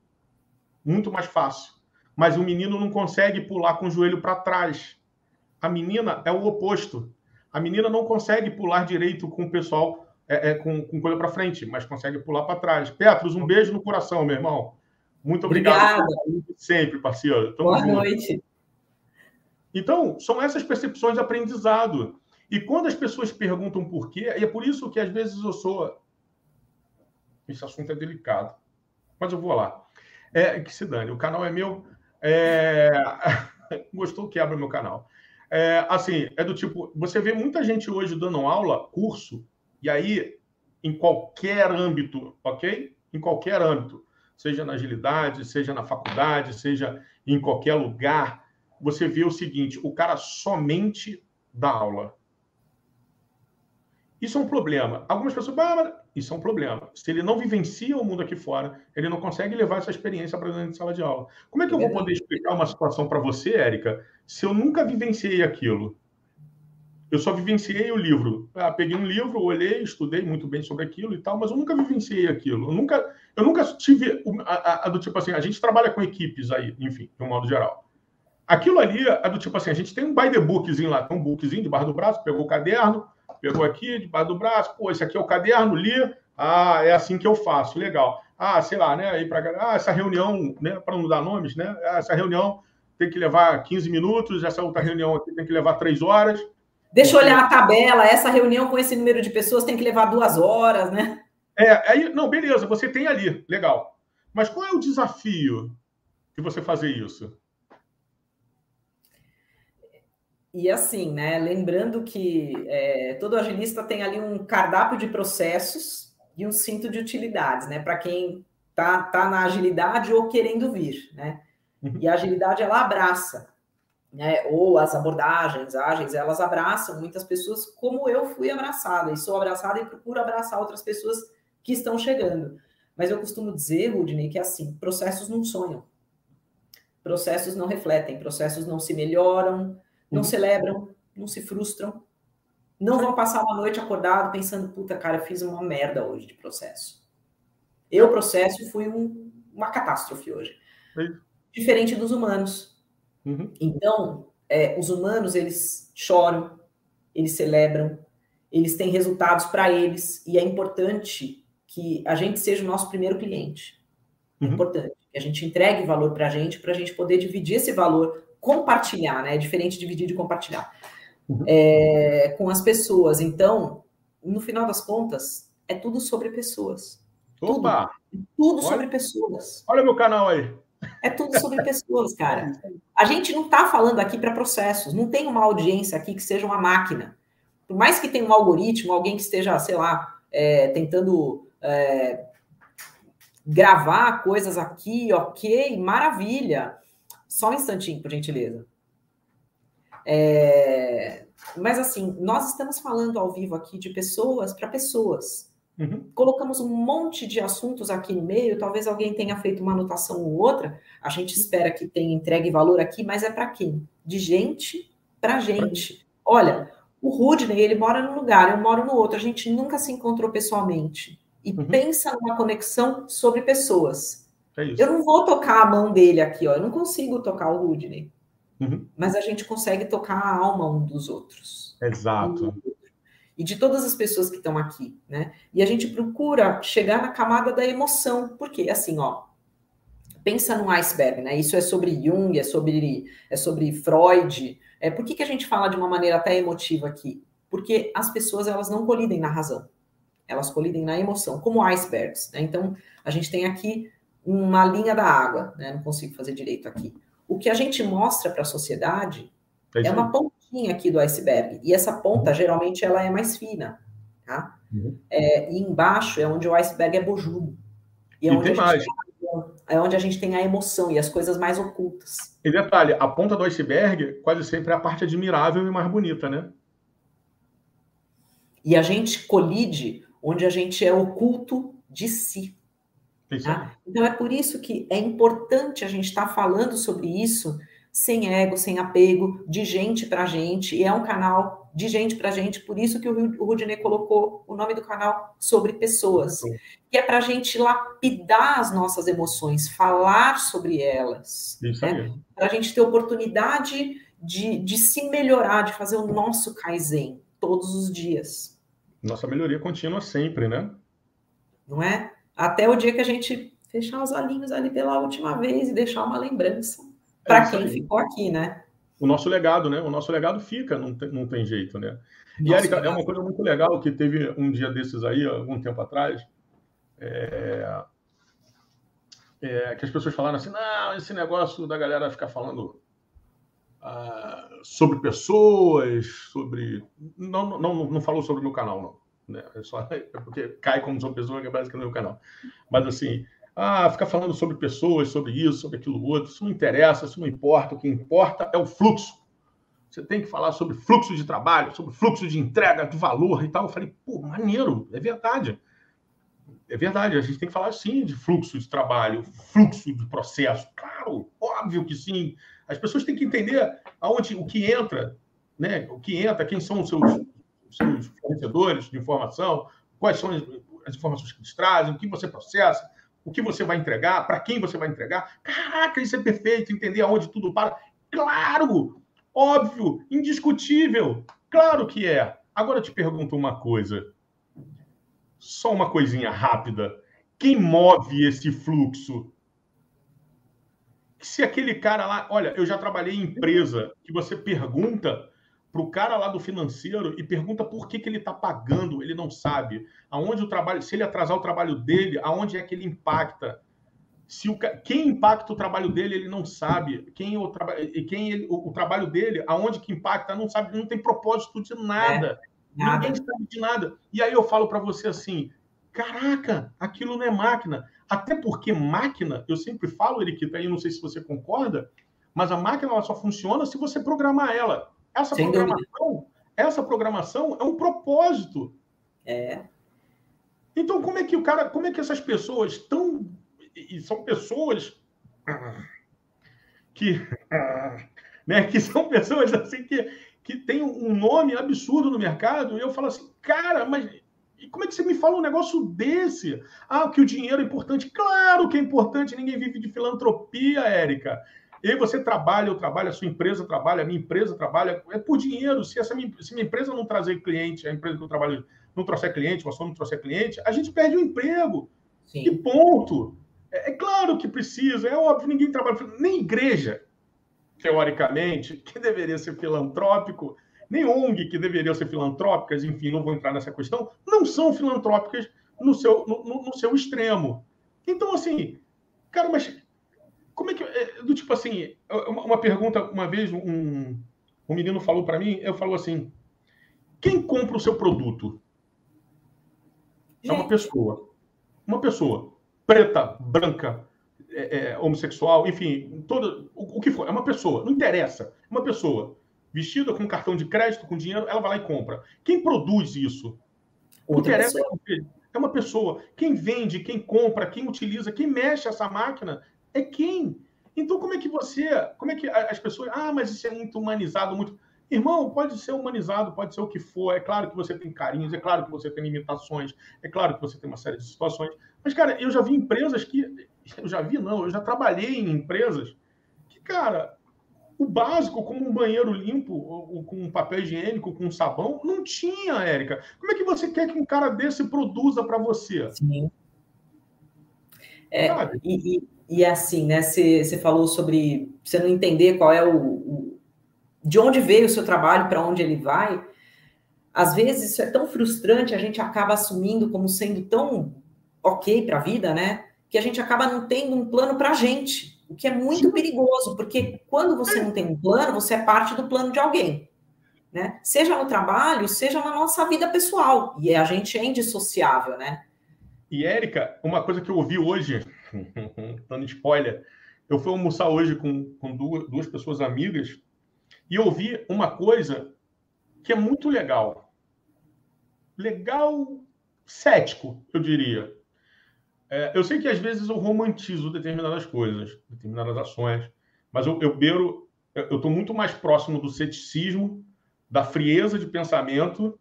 Muito mais fácil. Mas o menino não consegue pular com o joelho para trás. A menina é o oposto. A menina não consegue pular direito com o pessoal é, é, com, com coisa para frente, mas consegue pular para trás. Petros, um beijo no coração, meu irmão. Muito obrigado. Obrigada. Sempre, parceiro. Tamo Boa junto. noite. Então, são essas percepções de aprendizado. E quando as pessoas perguntam por quê, e é por isso que às vezes eu sou. Esse assunto é delicado. Mas eu vou lá. É, que se dane, o canal é meu. É... Gostou, quebra meu canal. É, assim, é do tipo, você vê muita gente hoje dando aula, curso, e aí, em qualquer âmbito, ok? Em qualquer âmbito, seja na agilidade, seja na faculdade, seja em qualquer lugar, você vê o seguinte: o cara somente dá aula. Isso é um problema. Algumas pessoas, ah, isso é um problema. Se ele não vivencia o mundo aqui fora, ele não consegue levar essa experiência para dentro de sala de aula. Como é que eu vou poder explicar uma situação para você, Érica, se eu nunca vivenciei aquilo? Eu só vivenciei o livro. Ah, peguei um livro, olhei, estudei muito bem sobre aquilo e tal, mas eu nunca vivenciei aquilo. Eu nunca, eu nunca tive a, a, a do tipo assim, a gente trabalha com equipes aí, enfim, de um modo geral. Aquilo ali é do tipo assim, a gente tem um by the bookzinho lá, tem um bookzinho debaixo do braço, pegou o caderno, pegou aqui, debaixo do braço, pô, esse aqui é o caderno, li, ah, é assim que eu faço, legal. Ah, sei lá, né, aí para ah, essa reunião, né, para não dar nomes, né, ah, essa reunião tem que levar 15 minutos, essa outra reunião aqui tem que levar 3 horas. Deixa eu olhar a tabela, essa reunião com esse número de pessoas tem que levar duas horas, né? É, aí, não, beleza, você tem ali, legal. Mas qual é o desafio de você fazer isso? E assim, né? Lembrando que é, todo agilista tem ali um cardápio de processos e um cinto de utilidades, né? Para quem tá, tá na agilidade ou querendo vir, né? Uhum. E a agilidade ela abraça, né? Ou as abordagens ágeis, elas abraçam muitas pessoas, como eu fui abraçada, e sou abraçada e procuro abraçar outras pessoas que estão chegando. Mas eu costumo dizer, Rudney, que assim, processos não sonham. Processos não refletem, processos não se melhoram, não uhum. celebram, não se frustram, não vão passar uma noite acordado pensando, puta, cara, eu fiz uma merda hoje de processo. Eu, processo, fui um, uma catástrofe hoje. Diferente dos humanos. Uhum. Então, é, os humanos, eles choram, eles celebram, eles têm resultados para eles, e é importante que a gente seja o nosso primeiro cliente. É uhum. importante que a gente entregue valor para a gente, para a gente poder dividir esse valor compartilhar, né? É diferente de dividir de compartilhar uhum. é, com as pessoas. Então, no final das contas, é tudo sobre pessoas. Opa! Tudo, tudo sobre pessoas. Olha meu canal aí. É tudo sobre pessoas, cara. A gente não está falando aqui para processos. Não tem uma audiência aqui que seja uma máquina. Por mais que tenha um algoritmo, alguém que esteja, sei lá, é, tentando é, gravar coisas aqui, ok, maravilha. Só um instantinho, por gentileza. É... Mas assim, nós estamos falando ao vivo aqui de pessoas para pessoas. Uhum. Colocamos um monte de assuntos aqui no meio, talvez alguém tenha feito uma anotação ou outra. A gente espera que tenha entregue valor aqui, mas é para quem? De gente para gente. Olha, o Rudney, ele mora num lugar, eu moro no outro, a gente nunca se encontrou pessoalmente. E uhum. pensa numa conexão sobre pessoas. É eu não vou tocar a mão dele aqui, ó. Eu não consigo tocar o Rudney. Uhum. Mas a gente consegue tocar a alma um dos outros. Exato. e de todas as pessoas que estão aqui, né? E a gente procura chegar na camada da emoção, porque assim, ó, pensa num iceberg, né? Isso é sobre Jung, é sobre, é sobre Freud. É, por que, que a gente fala de uma maneira até emotiva aqui? Porque as pessoas elas não colidem na razão, elas colidem na emoção, como icebergs. Né? Então, a gente tem aqui uma linha da água, né? Não consigo fazer direito aqui. O que a gente mostra para a sociedade é, é uma pontinha aqui do iceberg. E essa ponta, uhum. geralmente, ela é mais fina, tá? Uhum. É, e embaixo é onde o iceberg é bojudo. E, é, onde mais. Tem, é onde a gente tem a emoção e as coisas mais ocultas. E detalhe, a ponta do iceberg quase sempre é a parte admirável e mais bonita, né? E a gente colide onde a gente é oculto de si. Tá? Então é por isso que é importante a gente estar tá falando sobre isso sem ego, sem apego, de gente para gente, e é um canal de gente para gente, por isso que o Rudinei colocou o nome do canal sobre pessoas, Sim. que é para a gente lapidar as nossas emoções, falar sobre elas, né? para a gente ter oportunidade de, de se melhorar, de fazer o nosso Kaizen todos os dias. Nossa melhoria contínua sempre, né? Não é? Até o dia que a gente fechar os olhinhos ali pela última vez e deixar uma lembrança para é quem aí. ficou aqui, né? O nosso legado, né? O nosso legado fica, não tem, não tem jeito, né? E, Érica, é uma coisa muito legal que teve um dia desses aí, algum tempo atrás, é... É, que as pessoas falaram assim, não, esse negócio da galera ficar falando ah, sobre pessoas, sobre... Não, não, não falou sobre o meu canal, não. Né? É só é porque cai como são pessoas, que é basicamente no meu canal. Mas, assim, ah, ficar falando sobre pessoas, sobre isso, sobre aquilo outro, isso não interessa, isso não importa. O que importa é o fluxo. Você tem que falar sobre fluxo de trabalho, sobre fluxo de entrega, de valor e tal. Eu falei, pô, maneiro, é verdade. É verdade, a gente tem que falar sim de fluxo de trabalho, fluxo de processo. Claro, óbvio que sim. As pessoas têm que entender aonde o que entra, né? O que entra, quem são os seus, seus fornecedores de informação, quais são as, informações que eles trazem, o que você processa, o que você vai entregar, para quem você vai entregar. Caraca, isso é perfeito, entender aonde tudo para. Claro, óbvio, indiscutível. Claro que é. Agora eu te pergunto uma coisa. Só uma coisinha rápida. Quem move esse fluxo? Se aquele cara lá, olha, eu já trabalhei em empresa que você pergunta para o cara lá do financeiro e pergunta por que, que ele está pagando, ele não sabe. Aonde o trabalho, se ele atrasar o trabalho dele, aonde é que ele impacta? Se o, quem impacta o trabalho dele, ele não sabe. Quem o, e quem ele, o, o, trabalho dele, aonde que impacta, não sabe, não tem propósito de nada. É, nada. Ninguém sabe de nada. E aí eu falo para você assim: caraca, aquilo não é máquina. Até porque máquina, eu sempre falo, Eriquita, aí não sei se você concorda, mas a máquina ela só funciona se você programar ela. Essa Sem programação, essa programação é um propósito. É. Então, como é que o cara, como é que essas pessoas estão e são pessoas que né, que são pessoas assim que que tem um nome absurdo no mercado, e eu falo assim, cara, mas como é que você me fala um negócio desse? Ah, que o dinheiro é importante. Claro que é importante, ninguém vive de filantropia, Érica. E aí você trabalha, eu trabalho, a sua empresa trabalha, a minha empresa trabalha, é por dinheiro. Se essa minha, se minha empresa não trazer cliente, a empresa que eu trabalho não trouxer cliente, o não trouxer cliente, a gente perde o emprego. Sim. E ponto. É, é, claro que precisa, é óbvio, ninguém trabalha, nem igreja, teoricamente, que deveria ser filantrópico, nem ONG, que deveria ser filantrópicas, enfim, não vou entrar nessa questão, não são filantrópicas no seu, no, no seu extremo. Então, assim, cara, mas como é que. É, do tipo assim, uma pergunta, uma vez, um, um menino falou para mim, eu falou assim: quem compra o seu produto? É uma pessoa. Uma pessoa. Preta, branca, é, é, homossexual, enfim, todo, o, o, que for. É uma pessoa. Não interessa. É uma pessoa. Vestida com cartão de crédito, com dinheiro, ela vai lá e compra. Quem produz isso? Não interessa. Pessoa. É uma pessoa. Quem vende, quem compra, quem utiliza, quem mexe essa máquina é quem? Então, como é que você. Como é que as pessoas. Ah, mas isso é muito humanizado, muito. Irmão, pode ser humanizado, pode ser o que for. É claro que você tem carinhos, é claro que você tem limitações, é claro que você tem uma série de situações. Mas, cara, eu já vi empresas que. Eu já vi, não, eu já trabalhei em empresas que, cara, o básico, como um banheiro limpo, ou, com um papel higiênico, com um sabão, não tinha, Érica. Como é que você quer que um cara desse produza para você? Sim. É, e, e, e, assim, né? Você falou sobre você não entender qual é o, o de onde veio o seu trabalho, para onde ele vai. Às vezes isso é tão frustrante, a gente acaba assumindo como sendo tão ok para a vida, né? Que a gente acaba não tendo um plano para a gente o que é muito perigoso, porque quando você não tem um plano, você é parte do plano de alguém. Né? Seja no trabalho, seja na nossa vida pessoal. E a gente é indissociável, né? E, Érica, uma coisa que eu ouvi hoje, dando spoiler, eu fui almoçar hoje com, com duas, duas pessoas amigas e ouvi uma coisa que é muito legal. Legal cético, eu diria. É, eu sei que às vezes eu romantizo determinadas coisas, determinadas ações, mas eu, eu beiro, eu estou muito mais próximo do ceticismo, da frieza de pensamento,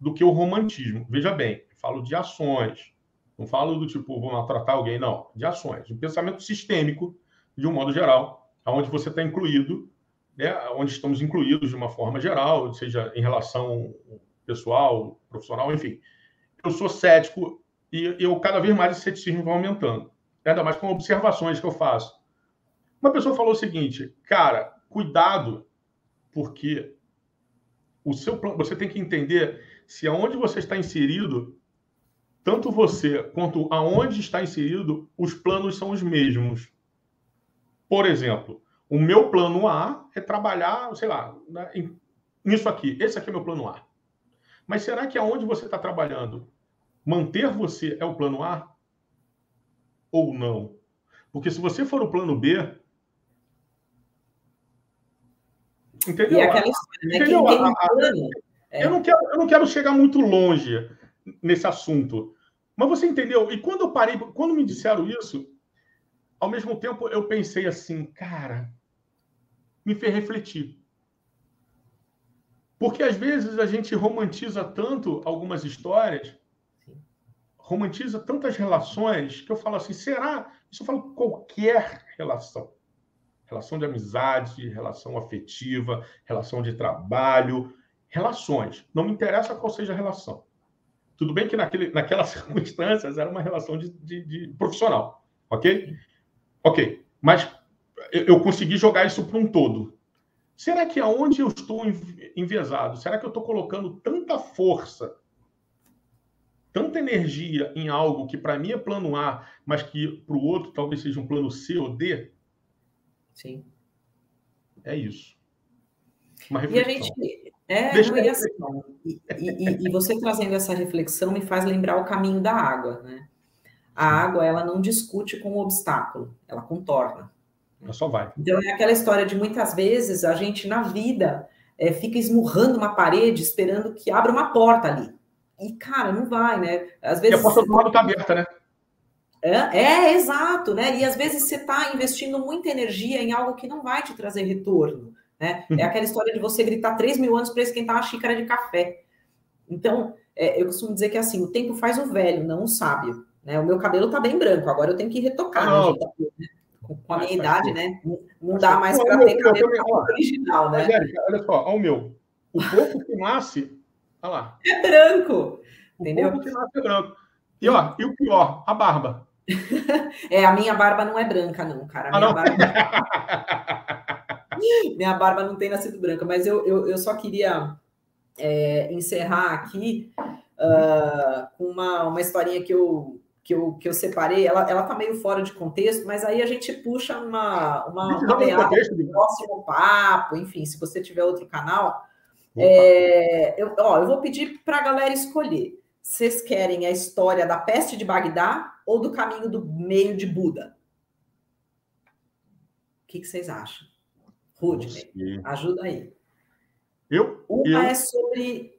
do que o romantismo. Veja bem, falo de ações, não falo do tipo, vou maltratar alguém, não, de ações, de pensamento sistêmico, de um modo geral, onde você está incluído, né, onde estamos incluídos de uma forma geral, seja em relação pessoal, profissional, enfim. Eu sou cético e eu cada vez mais esse ceticismo vai aumentando. Ainda mais com observações que eu faço. Uma pessoa falou o seguinte, cara, cuidado, porque o seu você tem que entender se aonde você está inserido, tanto você quanto aonde está inserido, os planos são os mesmos. Por exemplo, o meu plano A é trabalhar, sei lá, nisso aqui. Esse aqui é meu plano A. Mas será que aonde você está trabalhando manter você é o plano A ou não? Porque se você for o plano B. Entendeu? E aquela história, né? Entendeu? Quem tem um plano, é... eu, não quero, eu não quero chegar muito longe nesse assunto. Mas você entendeu? E quando eu parei, quando me disseram isso, ao mesmo tempo eu pensei assim, cara, me fez refletir. Porque às vezes a gente romantiza tanto algumas histórias romantiza tantas relações que eu falo assim, será? Isso eu falo qualquer relação. Relação de amizade, relação afetiva, relação de trabalho, relações. Não me interessa qual seja a relação. Tudo bem que naquele, naquelas circunstâncias era uma relação de, de, de profissional, ok? Ok, mas eu, eu consegui jogar isso para um todo. Será que aonde eu estou envezado, será que eu estou colocando tanta força tanta energia em algo que para mim é plano A, mas que para o outro talvez seja um plano C ou D? Sim. É isso. Uma reflexão. E a gente. É, não, e, assim, e, e, e, você trazendo essa reflexão me faz lembrar o caminho da água, né? A água, ela não discute com o obstáculo, ela contorna. Ela só vai. Então, é aquela história de muitas vezes a gente, na vida, é, fica esmurrando uma parede esperando que abra uma porta ali. E, cara, não vai, né? Às vezes. E a porta do lado está aberta, né? É, é, exato, né? E às vezes você está investindo muita energia em algo que não vai te trazer retorno. Né? Uhum. É aquela história de você gritar 3 mil anos para esquentar uma xícara de café. Então, é, eu costumo dizer que assim, o tempo faz o velho, não o sábio. Né? O meu cabelo está bem branco, agora eu tenho que retocar. Ah, né, né? Com, a minha idade, né? Não dá mais para ter cabelo original, né? olha só, olha o meu. O pouco que nasce Olha lá. É branco. O entendeu? que nasce é branco. E, ó, e o pior, a barba. é, a minha barba não é branca, não, cara. A minha, ah, não? Barba... minha barba não tem nascido branca, mas eu, eu, eu só queria é, encerrar aqui uh, com uma, uma historinha que eu, que eu, que eu separei. Ela, ela tá meio fora de contexto, mas aí a gente puxa uma, uma, uma do próximo papo, enfim, se você tiver outro canal é, eu, ó, eu vou pedir para a galera escolher. Vocês querem a história da peste de Bagdá ou do caminho do meio de Buda? O que, que vocês acham? Rudney, ajuda aí. Eu? Uma eu... é sobre.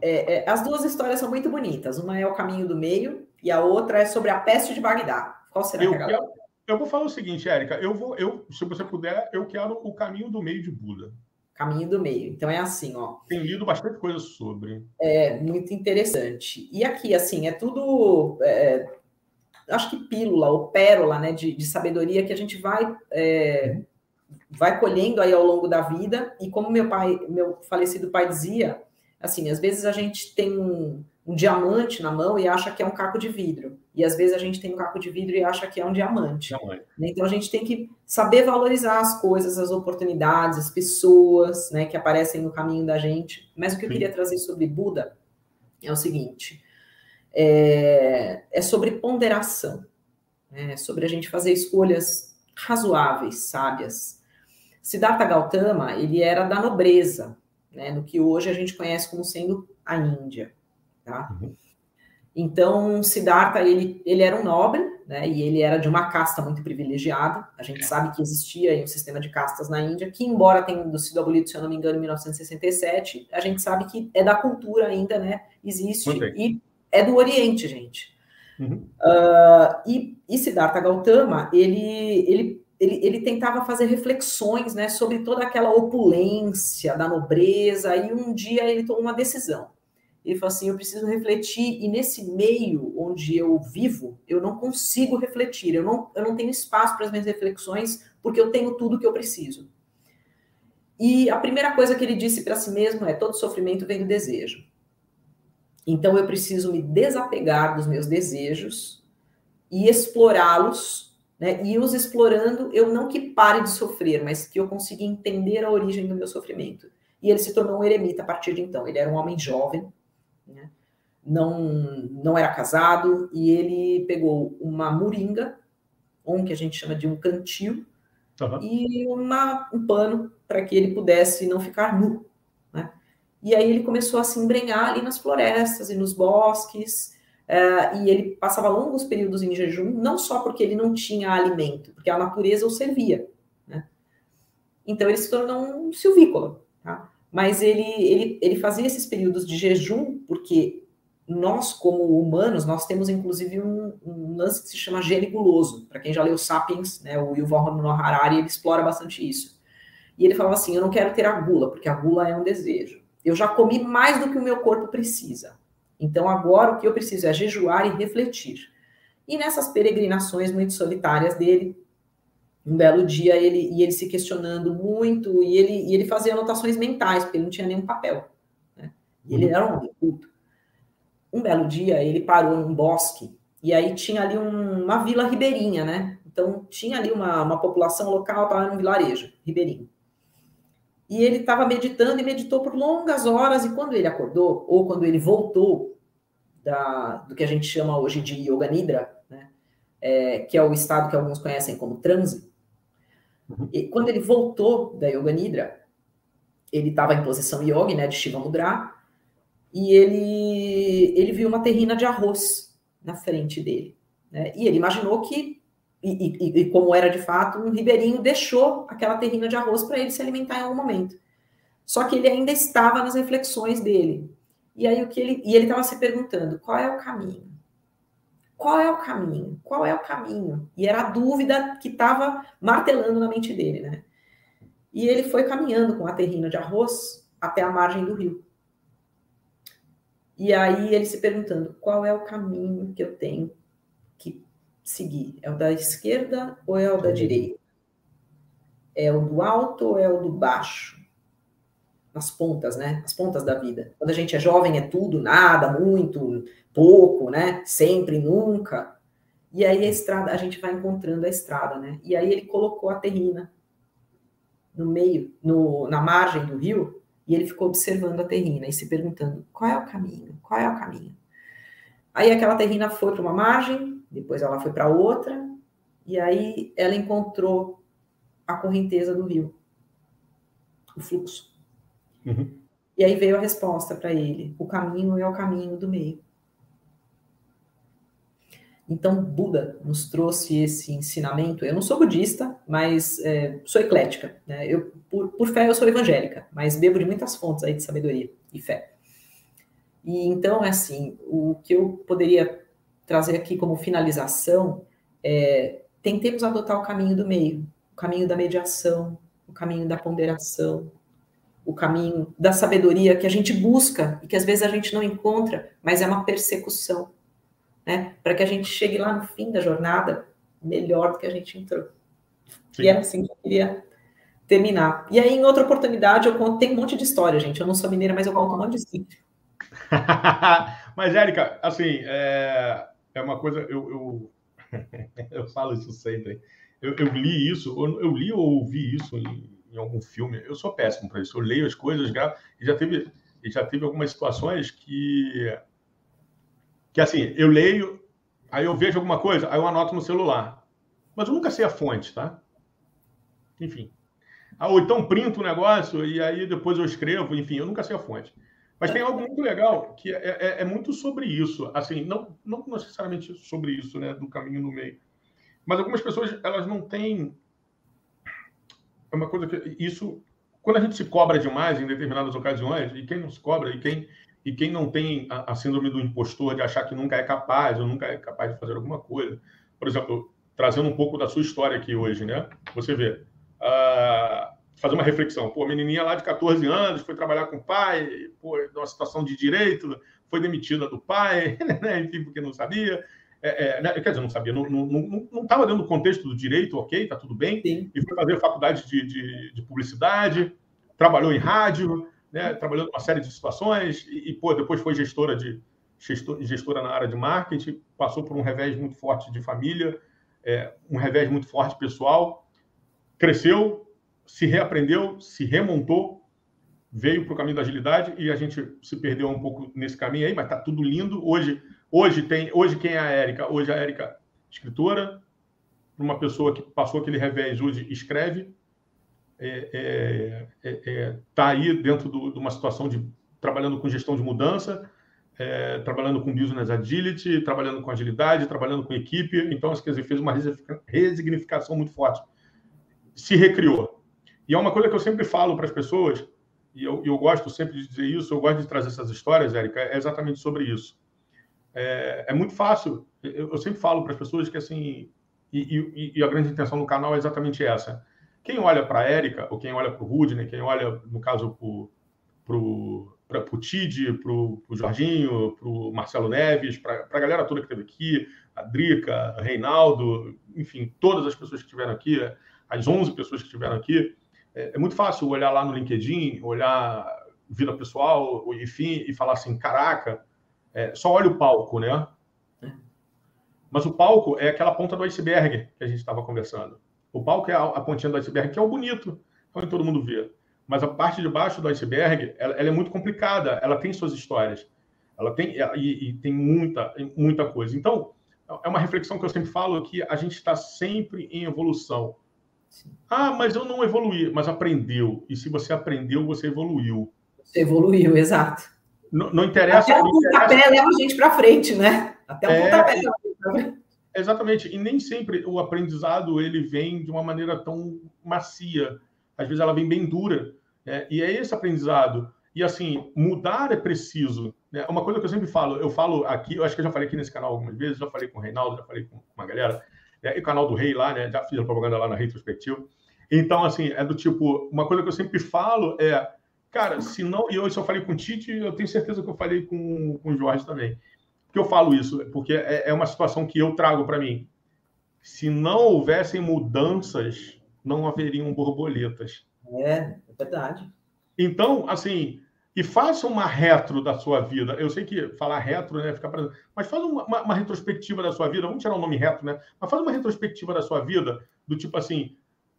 É, é, as duas histórias são muito bonitas. Uma é o caminho do meio e a outra é sobre a peste de Bagdá. Qual será eu, que é? Eu, eu vou falar o seguinte, Érica. Eu vou, eu, se você puder, eu quero o caminho do meio de Buda. Caminho do meio. Então é assim, ó. Tem lido bastante coisa sobre. É muito interessante. E aqui, assim, é tudo. É, acho que pílula ou pérola, né, de, de, sabedoria que a gente vai é, vai colhendo aí ao longo da vida, e como meu pai, meu falecido pai dizia, assim, às vezes a gente tem um, um diamante na mão e acha que é um caco de vidro. E às vezes a gente tem um caco de vidro e acha que é um diamante. diamante. Né? Então a gente tem que saber valorizar as coisas, as oportunidades, as pessoas né, que aparecem no caminho da gente. Mas o que eu Sim. queria trazer sobre Buda é o seguinte: é, é sobre ponderação, né? é sobre a gente fazer escolhas razoáveis, sábias. Siddhartha Gautama, ele era da nobreza, né, no que hoje a gente conhece como sendo a Índia. Tá? Uhum. Então, Siddhartha, ele, ele era um nobre, né, e ele era de uma casta muito privilegiada. A gente sabe que existia um sistema de castas na Índia, que, embora tenha sido abolido, se eu não me engano, em 1967, a gente sabe que é da cultura ainda, né? Existe e é do Oriente, gente. Uhum. Uh, e, e Siddhartha Gautama, ele, ele ele, ele, tentava fazer reflexões né, sobre toda aquela opulência da nobreza, e um dia ele tomou uma decisão. Ele falou assim: eu preciso refletir, e nesse meio onde eu vivo, eu não consigo refletir, eu não, eu não tenho espaço para as minhas reflexões, porque eu tenho tudo que eu preciso. E a primeira coisa que ele disse para si mesmo é: todo sofrimento vem do desejo. Então eu preciso me desapegar dos meus desejos e explorá-los né? E os explorando, eu não que pare de sofrer, mas que eu consiga entender a origem do meu sofrimento. E ele se tornou um eremita a partir de então. Ele era um homem jovem, né? não, não era casado, e ele pegou uma moringa, um que a gente chama de um cantil, uhum. e uma, um pano para que ele pudesse não ficar nu. Né? E aí ele começou a se embrenhar ali nas florestas e nos bosques, Uh, e ele passava longos períodos em jejum, não só porque ele não tinha alimento, porque a natureza o servia. Né? Então ele se tornou um silvícola. Tá? Mas ele, ele, ele fazia esses períodos de jejum porque nós, como humanos, nós temos inclusive um, um lance que se chama gene guloso. Para quem já leu Sapiens, né, o Yuval Noah Harari, ele explora bastante isso. E ele falava assim: Eu não quero ter a gula, porque a gula é um desejo. Eu já comi mais do que o meu corpo precisa. Então, agora o que eu preciso é jejuar e refletir. E nessas peregrinações muito solitárias dele, um belo dia ele e ele se questionando muito e ele, e ele fazia anotações mentais, porque ele não tinha nenhum papel. Né? Ele uhum. era um homem culto. Um belo dia ele parou num bosque e aí tinha ali um, uma vila ribeirinha, né? Então tinha ali uma, uma população local, estava num vilarejo ribeirinho. E ele estava meditando e meditou por longas horas, e quando ele acordou, ou quando ele voltou da, do que a gente chama hoje de Yoga Nidra, né, é, que é o estado que alguns conhecem como transe, uhum. e quando ele voltou da Yoga Nidra, ele estava em posição yogi, né, de Shiva Mudra, e ele, ele viu uma terrina de arroz na frente dele. Né, e ele imaginou que e, e, e, como era de fato, um ribeirinho deixou aquela terrina de arroz para ele se alimentar em algum momento. Só que ele ainda estava nas reflexões dele. E aí o que ele e ele estava se perguntando qual é o caminho? Qual é o caminho? Qual é o caminho? E era a dúvida que estava martelando na mente dele, né? E ele foi caminhando com a terrina de arroz até a margem do rio. E aí ele se perguntando qual é o caminho que eu tenho seguir? É o da esquerda ou é o da direita? É o do alto ou é o do baixo? As pontas, né? As pontas da vida. Quando a gente é jovem é tudo, nada, muito, pouco, né? Sempre, nunca. E aí a estrada, a gente vai encontrando a estrada, né? E aí ele colocou a terrina no meio, no, na margem do rio, e ele ficou observando a terrina e se perguntando: qual é o caminho? Qual é o caminho? Aí aquela terrina foi para uma margem, depois ela foi para outra, e aí ela encontrou a correnteza do rio, o fluxo. Uhum. E aí veio a resposta para ele: o caminho é o caminho do meio. Então, Buda nos trouxe esse ensinamento. Eu não sou budista, mas é, sou eclética. Né? Eu, por, por, fé, eu sou evangélica, mas bebo de muitas fontes aí de sabedoria e fé. E então, é assim, o que eu poderia trazer aqui como finalização é, tentemos adotar o caminho do meio, o caminho da mediação, o caminho da ponderação, o caminho da sabedoria que a gente busca e que às vezes a gente não encontra, mas é uma persecução, né? Para que a gente chegue lá no fim da jornada melhor do que a gente entrou. Sim. E é assim que eu queria terminar. E aí, em outra oportunidade, eu conto, tem um monte de história, gente. Eu não sou mineira, mas eu conto um monte de história. mas, Érica, assim, é, é uma coisa, eu, eu, eu falo isso sempre. Eu, eu, li isso, eu li ou ouvi isso em, em algum filme. Eu sou péssimo para isso. Eu leio as coisas já, e já teve, e já teve algumas situações que, que assim, eu leio, aí eu vejo alguma coisa, aí eu anoto no celular. Mas eu nunca sei a fonte, tá? Enfim. Ah, ou então printo o negócio e aí depois eu escrevo, enfim, eu nunca sei a fonte. Mas tem algo muito legal que é, é, é, muito sobre isso, assim, não, não necessariamente sobre isso, né, do caminho no meio. Mas algumas pessoas, elas não têm. É uma coisa que. Isso. Quando a gente se cobra demais em determinadas ocasiões, e quem não se cobra, e quem, e quem não tem a, a síndrome do impostor de achar que nunca é capaz, ou nunca é capaz de fazer alguma coisa. Por exemplo, trazendo um pouco da sua história aqui hoje, né? Você vê. Uh, fazer uma reflexão. Pô, menininha lá de 14 anos foi trabalhar com o pai, pô, numa situação de direito, foi demitida do pai, né? enfim, porque não sabia. É, é, né? quer dizer, não sabia, não estava dentro do contexto do direito, ok, tá tudo bem, Sim. e foi fazer faculdade de, de, de, publicidade, trabalhou em rádio, né? trabalhou em uma série de situações, e, e pô, depois foi gestora de gestor, gestora na área de marketing, passou por um revés muito forte de família, é, um revés muito forte pessoal, cresceu, se reaprendeu, se remontou, veio para o caminho da agilidade e a gente se perdeu um pouco nesse caminho aí, mas está tudo lindo. Hoje, hoje tem, hoje quem é a Érica? Hoje a Érica, escritora, uma pessoa que passou aquele revés, hoje escreve, está é, é, é, aí dentro do, de uma situação de trabalhando com gestão de mudança, é, trabalhando com business agility, trabalhando com agilidade, trabalhando com equipe. Então, quer dizer, fez uma resignificação muito forte. Se recriou. E é uma coisa que eu sempre falo para as pessoas, e eu, eu, gosto sempre de dizer isso, eu gosto de trazer essas histórias, Érica, é exatamente sobre isso. É, é muito fácil, eu, eu sempre falo para as pessoas que, assim, e, e, e, a grande intenção do canal é exatamente essa. Quem olha para a Érica, ou quem olha para o Rudney, quem olha, no caso, para o Tid, para o Jorginho, para o Marcelo Neves, para a galera toda que esteve aqui, a Drica, Reinaldo, enfim, todas as pessoas que estiveram aqui, as 11 pessoas que estiveram aqui, é, é muito fácil olhar lá no LinkedIn, olhar vida pessoal, enfim, e falar assim, caraca, é, só olha o palco, né? Mas o palco é aquela ponta do iceberg que a gente estava conversando. O palco é a, a, pontinha do iceberg, que é o bonito, é onde todo mundo vê. Mas a parte de baixo do iceberg, ela, ela é muito complicada, ela tem suas histórias. Ela tem, e, e tem muita, muita coisa. Então, é uma reflexão que eu sempre falo que a gente está sempre em evolução. Sim. Ah, mas eu não evoluí, mas aprendeu. E se você aprendeu, você evoluiu. Você evoluiu, exato. Não, não interessa. Até o pontapé leva a gente para frente, né? Até o é, pontapé leva a gente para frente. Exatamente. E nem sempre o aprendizado ele vem de uma maneira tão macia. Às vezes ela vem bem dura. Né? E é esse aprendizado. E assim, mudar é preciso. Né? Uma coisa que eu sempre falo, eu falo aqui, eu acho que eu já falei aqui nesse canal algumas vezes, já falei com o Reinaldo, já falei com uma galera é, e o canal do Rei lá, né? Já fiz a propaganda lá na retrospectiva. Então, assim, é do tipo, uma coisa que eu sempre falo é, cara, se não, e eu só falei com o Tite, eu tenho certeza que eu falei com, com o Jorge também. Porque eu falo isso, porque é, é uma situação que eu trago para mim. Se não houvessem mudanças, não haveriam borboletas. É, é verdade. Então, assim, e faça uma retro da sua vida. Eu sei que falar retro, né, fica pra... mas faz uma, uma, uma, retrospectiva da sua vida. Vamos tirar o nome retro, né? Mas faz uma retrospectiva da sua vida, do tipo assim,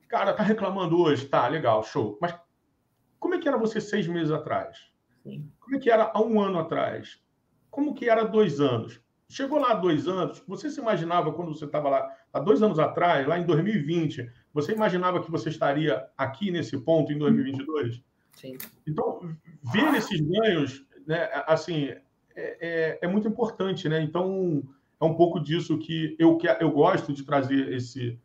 cara, tá reclamando hoje, tá, legal, show. Mas como é que era você seis meses atrás? Sim. Como é que era há um ano atrás? Como que era há dois anos? Chegou lá há dois anos, você se imaginava quando você estava lá, há dois anos atrás, lá em 2020, você imaginava que você estaria aqui nesse ponto em 2022? Sim. Então, ver esses ganhos, né, assim, é, é, é, muito importante, né? Então, é um pouco disso que eu, que eu gosto de trazer esse,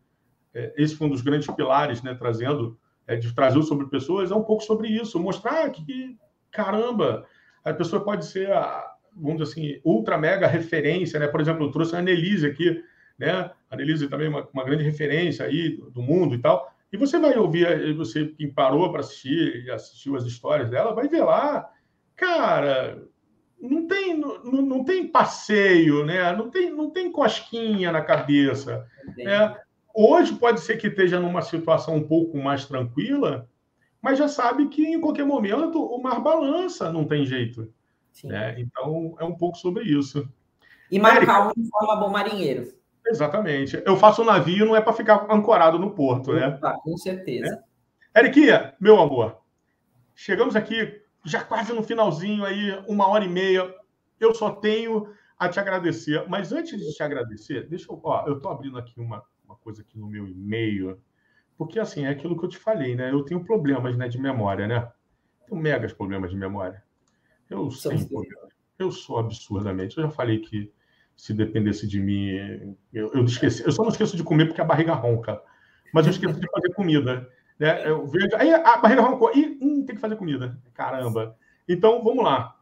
é, esse foi um dos grandes pilares, né? Trazendo, é, de trazer sobre pessoas, é um pouco sobre isso, mostrar que, caramba, a pessoa pode ser, a, vamos dizer assim, ultra mega referência, né? Por exemplo, eu trouxe a Annelise aqui, né? A Annelise também é uma, uma grande referência aí do mundo e tal, e você vai ouvir, você que parou para assistir e assistiu as histórias dela, vai ver lá, cara, não tem, não, não tem passeio, né? Não tem, não tem cosquinha na cabeça, né? hoje pode ser que esteja numa situação um pouco mais tranquila, mas já sabe que em qualquer momento o mar balança, não tem jeito. Né? Então, é um pouco sobre isso. E marcar um forma bom marinheiro. Exatamente. Eu faço um navio, não é para ficar ancorado no porto, né? Ah, com certeza. É. Eriquinha, meu amor, chegamos aqui já quase no finalzinho aí, uma hora e meia. Eu só tenho a te agradecer. Mas antes de te agradecer, deixa eu. Ó, eu estou abrindo aqui uma, uma coisa aqui no meu e-mail. Porque, assim, é aquilo que eu te falei, né? Eu tenho problemas né, de memória, né? Tenho megas problemas de memória. Eu sei. Eu sou absurdamente. Eu já falei que se dependesse de mim, eu, eu esqueci. Eu só não esqueço de comer porque a barriga ronca. Mas eu esqueço de fazer comida. Né? Eu vejo. Aí a barriga roncou. E hum, tem que fazer comida. Caramba. Então, vamos lá.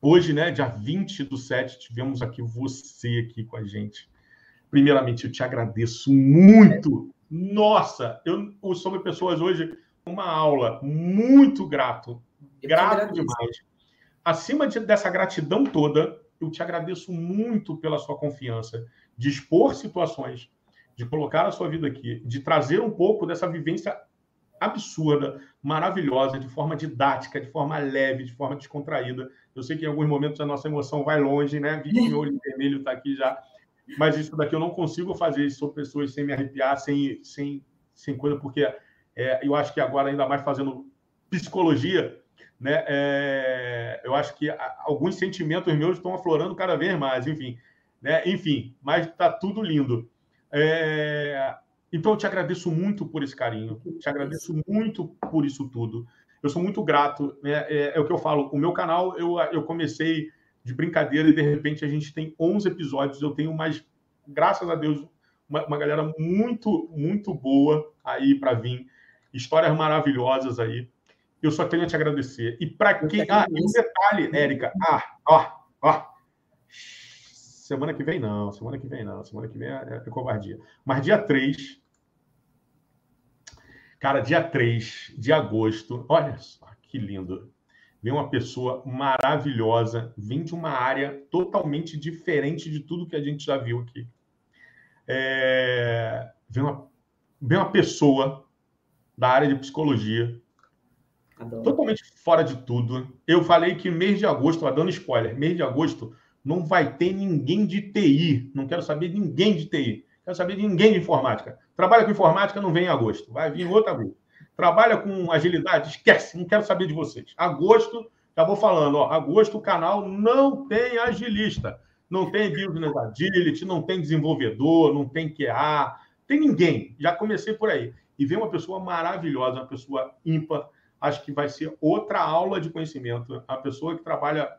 Hoje, né, dia 20 do 7, tivemos aqui você aqui com a gente. Primeiramente, eu te agradeço muito. Nossa, eu sobre pessoas hoje, uma aula muito grato. Grato demais. Acima de, dessa gratidão toda, eu te agradeço muito pela sua confiança de expor situações, de colocar a sua vida aqui, de trazer um pouco dessa vivência absurda, maravilhosa, de forma didática, de forma leve, de forma descontraída. Eu sei que em alguns momentos a nossa emoção vai longe, né? Vi meu olho vermelho está aqui já. Mas isso daqui eu não consigo fazer isso sobre pessoas sem me arrepiar, sem, sem, sem coisa, porque é, eu acho que agora, ainda mais fazendo psicologia, né? É, eu acho que alguns sentimentos meus estão aflorando cada vez mais, enfim. Né? Enfim, mas está tudo lindo. É, então, eu te agradeço muito por esse carinho, te agradeço muito por isso tudo. Eu sou muito grato. Né? É, é, o que eu falo. O meu canal, eu, eu comecei de brincadeira e, de repente, a gente tem 11 episódios. Eu tenho mais, graças a Deus, uma, uma galera muito, muito boa aí para vir. Histórias maravilhosas aí. Eu só tenho a te agradecer. E para quem. Ah, e um detalhe, Érica. Ah, ó, ó. Semana que vem não, semana que vem não, semana que vem é, é covardia. Mas dia 3, cara, dia 3 de agosto, olha só que lindo. Vem uma pessoa maravilhosa, vem de uma área totalmente diferente de tudo que a gente já viu aqui. É, vem, uma, vem uma pessoa da área de psicologia, Adoro. totalmente fora de tudo. Eu falei que mês de agosto, dando spoiler, mês de agosto não vai ter ninguém de TI. Não quero saber de ninguém de TI. Quero saber de ninguém de informática. Trabalha com informática, não vem em agosto. Vai vir outra vez. Trabalha com agilidade, esquece. Não quero saber de vocês. Agosto, já vou falando, ó, agosto o canal não tem agilista. Não tem business agility, não tem desenvolvedor, não tem QA, tem ninguém. Já comecei por aí. E vem uma pessoa maravilhosa, uma pessoa ímpar. Acho que vai ser outra aula de conhecimento. A pessoa que trabalha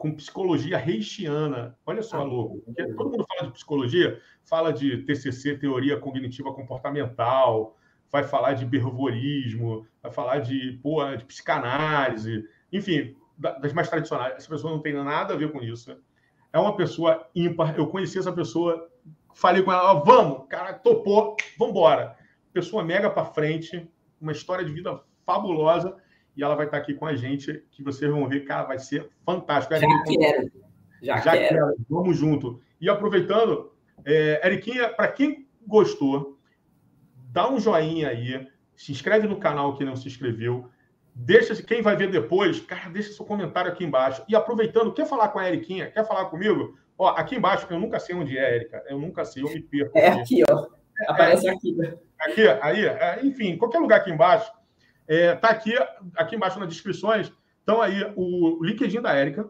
com psicologia reichiana. Olha só, ah, louco. todo mundo fala de psicologia, fala de TCC, teoria cognitiva comportamental, vai falar de bervorismo, vai falar de, pô, de psicanálise, enfim, das mais tradicionais. Essa pessoa não tem nada a ver com isso. É uma pessoa ímpar. Eu conheci essa pessoa, falei com ela, vamos, cara, topou, vamos embora. Pessoa mega para frente, uma história de vida fabulosa e ela vai estar aqui com a gente, que vocês vão ver, cara, vai ser fantástico. Já quero. Já, Já quero. quero. Vamos junto. E aproveitando, é, Eriquinha, para quem gostou, dá um joinha aí, se inscreve no canal que não se inscreveu, deixa quem vai ver depois, cara, deixa seu comentário aqui embaixo. E aproveitando, quer falar com a Eriquinha? Quer falar comigo? Ó, aqui embaixo, eu nunca sei onde é, Erika. Eu nunca sei, eu me perco. É aqui, ó. Aparece é, aqui. Aqui, aí, é, enfim, qualquer lugar aqui embaixo, é, tá aqui, aqui embaixo nas descrições. Então aí o LinkedIn da Érica.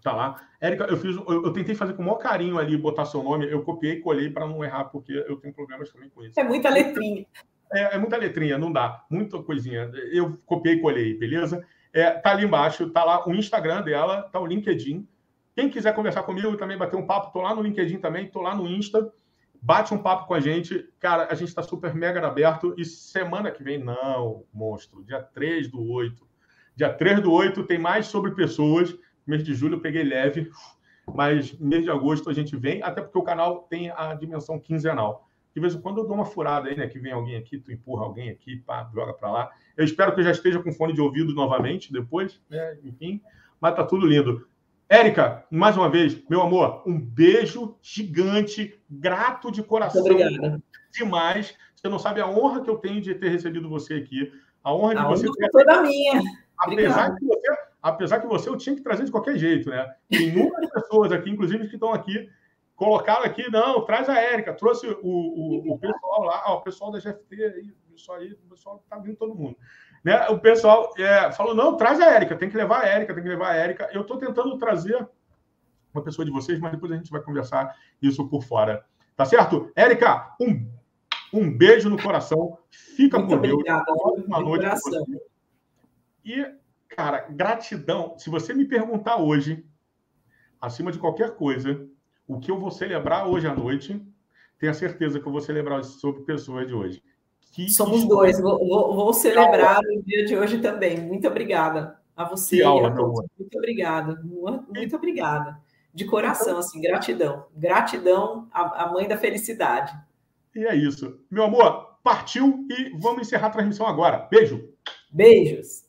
Tá lá. Érica, eu fiz, eu, eu, tentei fazer com o maior carinho ali, botar seu nome. Eu copiei e colei para não errar, porque eu tenho problemas também com isso. É muita letrinha. É, é muita letrinha, não dá. Muita coisinha. Eu copiei e colei, beleza? É, tá ali embaixo, tá lá o Instagram dela, tá o LinkedIn. Quem quiser conversar comigo também, bater um papo, tô lá no LinkedIn também, tô lá no Insta bate um papo com a gente. Cara, a gente está super mega aberto. E semana que vem, não, monstro. Dia 3 do 8. Dia 3 do 8 tem mais sobre pessoas. Mês de julho eu peguei leve, mas mês de agosto a gente vem, até porque o canal tem a dimensão quinzenal. De vez em quando eu dou uma furada aí, né? Que vem alguém aqui, tu empurra alguém aqui, pá, joga para lá. Eu espero que eu já esteja com fone de ouvido novamente depois, né? Enfim, mas tá tudo lindo. Érica, mais uma vez, meu amor, um beijo gigante, grato de coração. Muito obrigada. demais. Você não sabe a honra que eu tenho de ter recebido você aqui. A honra de a você. Honra ter... toda minha. Apesar que, você, apesar que você eu tinha que trazer de qualquer jeito, né? Tem inúmeras pessoas aqui, inclusive, que estão aqui, colocaram aqui, não, traz a Érica, trouxe o, o, o pessoal lá, ó, o pessoal da GFT aí, isso aí, o pessoal tá vindo todo mundo. Né? O pessoal é, falou, não, traz a Érica, tem que levar a Érica, tem que levar a Érica. Eu estou tentando trazer uma pessoa de vocês, mas depois a gente vai conversar isso por fora. Tá certo? Érica, um, um beijo no coração. Fica Muito com Deus. Uma noite. E, cara, gratidão. Se você me perguntar hoje, acima de qualquer coisa, o que eu vou celebrar hoje à noite, tenha certeza que eu vou celebrar sobre pessoas de hoje. Que Somos dois. Vou, vou, vou celebrar o dia de hoje também. Muito obrigada a você. Que aula, a todos. Muito obrigada. Muito obrigada de coração, assim, gratidão. Gratidão à mãe da felicidade. E é isso. Meu amor, partiu e vamos encerrar a transmissão agora. Beijo. Beijos.